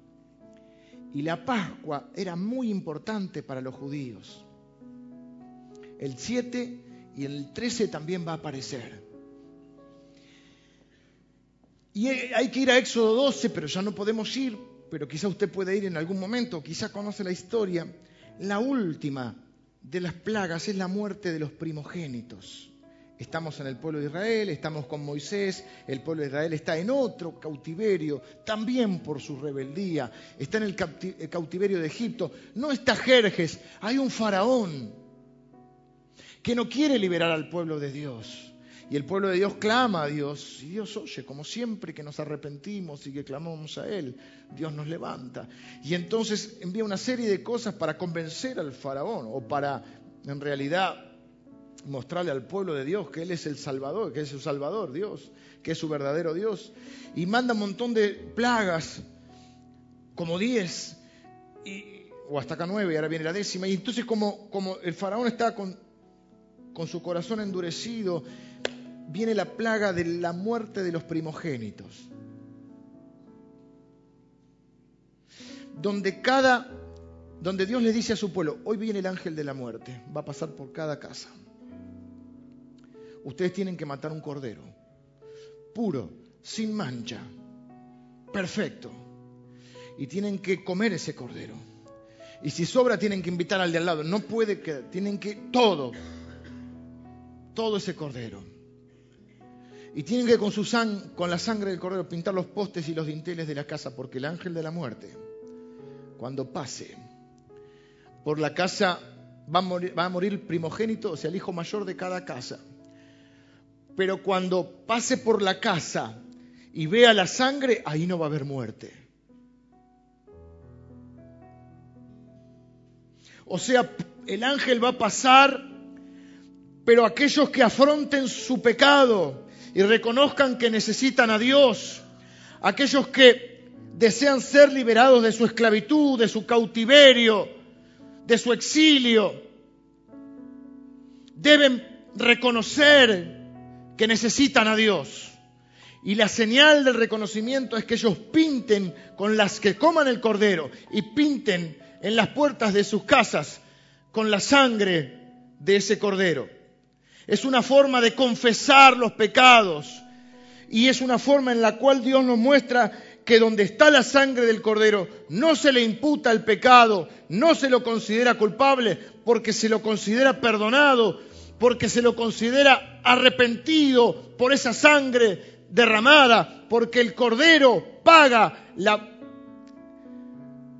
Y la Pascua era muy importante para los judíos. El 7 y el 13 también va a aparecer. Y hay que ir a Éxodo 12, pero ya no podemos ir, pero quizá usted puede ir en algún momento, quizá conoce la historia. La última de las plagas es la muerte de los primogénitos. Estamos en el pueblo de Israel, estamos con Moisés, el pueblo de Israel está en otro cautiverio, también por su rebeldía, está en el cautiverio de Egipto. No está Jerjes, hay un faraón que no quiere liberar al pueblo de Dios. Y el pueblo de Dios clama a Dios, y Dios oye, como siempre que nos arrepentimos y que clamamos a Él, Dios nos levanta. Y entonces envía una serie de cosas para convencer al faraón, o para, en realidad, mostrarle al pueblo de Dios que Él es el Salvador, que es su Salvador, Dios, que es su verdadero Dios. Y manda un montón de plagas, como diez, o hasta acá nueve, y ahora viene la décima. Y entonces como, como el faraón está con, con su corazón endurecido, viene la plaga de la muerte de los primogénitos. Donde cada donde Dios le dice a su pueblo, hoy viene el ángel de la muerte, va a pasar por cada casa. Ustedes tienen que matar un cordero, puro, sin mancha, perfecto. Y tienen que comer ese cordero. Y si sobra, tienen que invitar al de al lado. No puede quedar, tienen que todo, todo ese cordero. Y tienen que con, su con la sangre del cordero pintar los postes y los dinteles de la casa, porque el ángel de la muerte, cuando pase por la casa, va a morir, va a morir primogénito, o sea, el hijo mayor de cada casa. Pero cuando pase por la casa y vea la sangre, ahí no va a haber muerte. O sea, el ángel va a pasar, pero aquellos que afronten su pecado y reconozcan que necesitan a Dios, aquellos que desean ser liberados de su esclavitud, de su cautiverio, de su exilio, deben reconocer que necesitan a Dios. Y la señal del reconocimiento es que ellos pinten con las que coman el cordero y pinten en las puertas de sus casas con la sangre de ese cordero. Es una forma de confesar los pecados y es una forma en la cual Dios nos muestra que donde está la sangre del cordero no se le imputa el pecado, no se lo considera culpable porque se lo considera perdonado, porque se lo considera arrepentido por esa sangre derramada, porque el cordero paga la,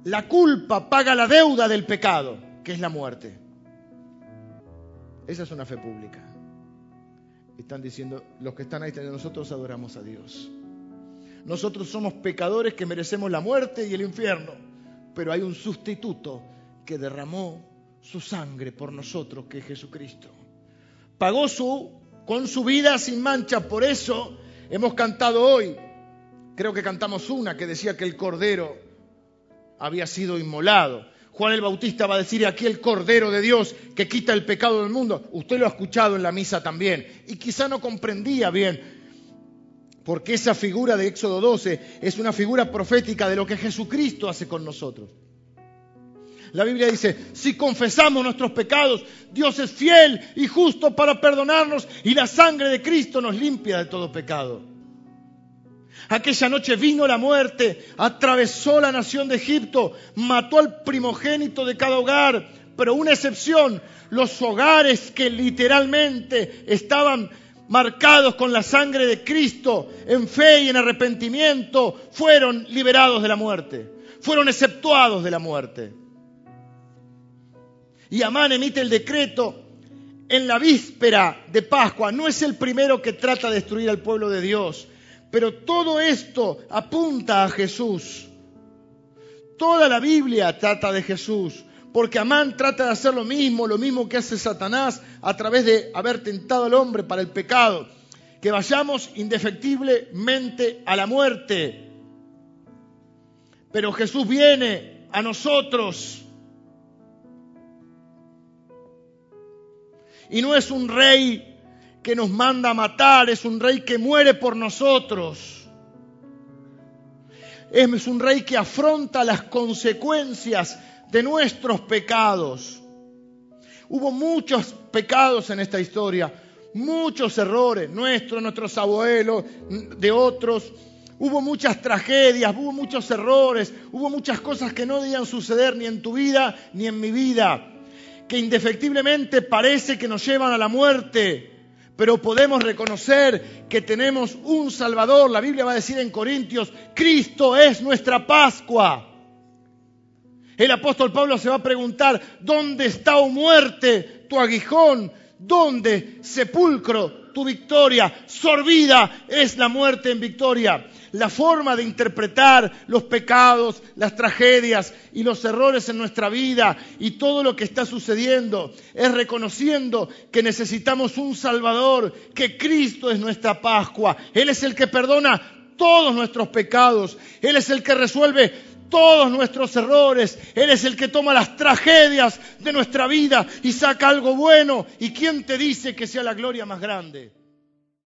la culpa, paga la deuda del pecado, que es la muerte. Esa es una fe pública. Están diciendo, los que están ahí, nosotros adoramos a Dios. Nosotros somos pecadores que merecemos la muerte y el infierno, pero hay un sustituto que derramó su sangre por nosotros, que es Jesucristo pagó su, con su vida sin mancha. Por eso hemos cantado hoy, creo que cantamos una que decía que el Cordero había sido inmolado. Juan el Bautista va a decir aquí el Cordero de Dios que quita el pecado del mundo. Usted lo ha escuchado en la misa también. Y quizá no comprendía bien, porque esa figura de Éxodo 12 es una figura profética de lo que Jesucristo hace con nosotros. La Biblia dice, si confesamos nuestros pecados, Dios es fiel y justo para perdonarnos y la sangre de Cristo nos limpia de todo pecado. Aquella noche vino la muerte, atravesó la nación de Egipto, mató al primogénito de cada hogar, pero una excepción, los hogares que literalmente estaban marcados con la sangre de Cristo, en fe y en arrepentimiento, fueron liberados de la muerte, fueron exceptuados de la muerte. Y Amán emite el decreto en la víspera de Pascua. No es el primero que trata de destruir al pueblo de Dios, pero todo esto apunta a Jesús. Toda la Biblia trata de Jesús, porque Amán trata de hacer lo mismo, lo mismo que hace Satanás a través de haber tentado al hombre para el pecado, que vayamos indefectiblemente a la muerte. Pero Jesús viene a nosotros Y no es un rey que nos manda a matar, es un rey que muere por nosotros. Es un rey que afronta las consecuencias de nuestros pecados. Hubo muchos pecados en esta historia, muchos errores, nuestros, nuestros abuelos, de otros. Hubo muchas tragedias, hubo muchos errores, hubo muchas cosas que no debían suceder ni en tu vida ni en mi vida que indefectiblemente parece que nos llevan a la muerte, pero podemos reconocer que tenemos un Salvador. La Biblia va a decir en Corintios, Cristo es nuestra Pascua. El apóstol Pablo se va a preguntar, ¿dónde está, o muerte, tu aguijón? ¿Dónde, sepulcro, tu victoria? Sorbida es la muerte en victoria la forma de interpretar los pecados, las tragedias y los errores en nuestra vida y todo lo que está sucediendo es reconociendo que necesitamos un Salvador, que Cristo es nuestra Pascua. Él es el que perdona todos nuestros pecados. Él es el que resuelve todos nuestros errores. Él es el que toma las tragedias de nuestra vida y saca algo bueno. ¿Y quién te dice que sea la gloria más grande?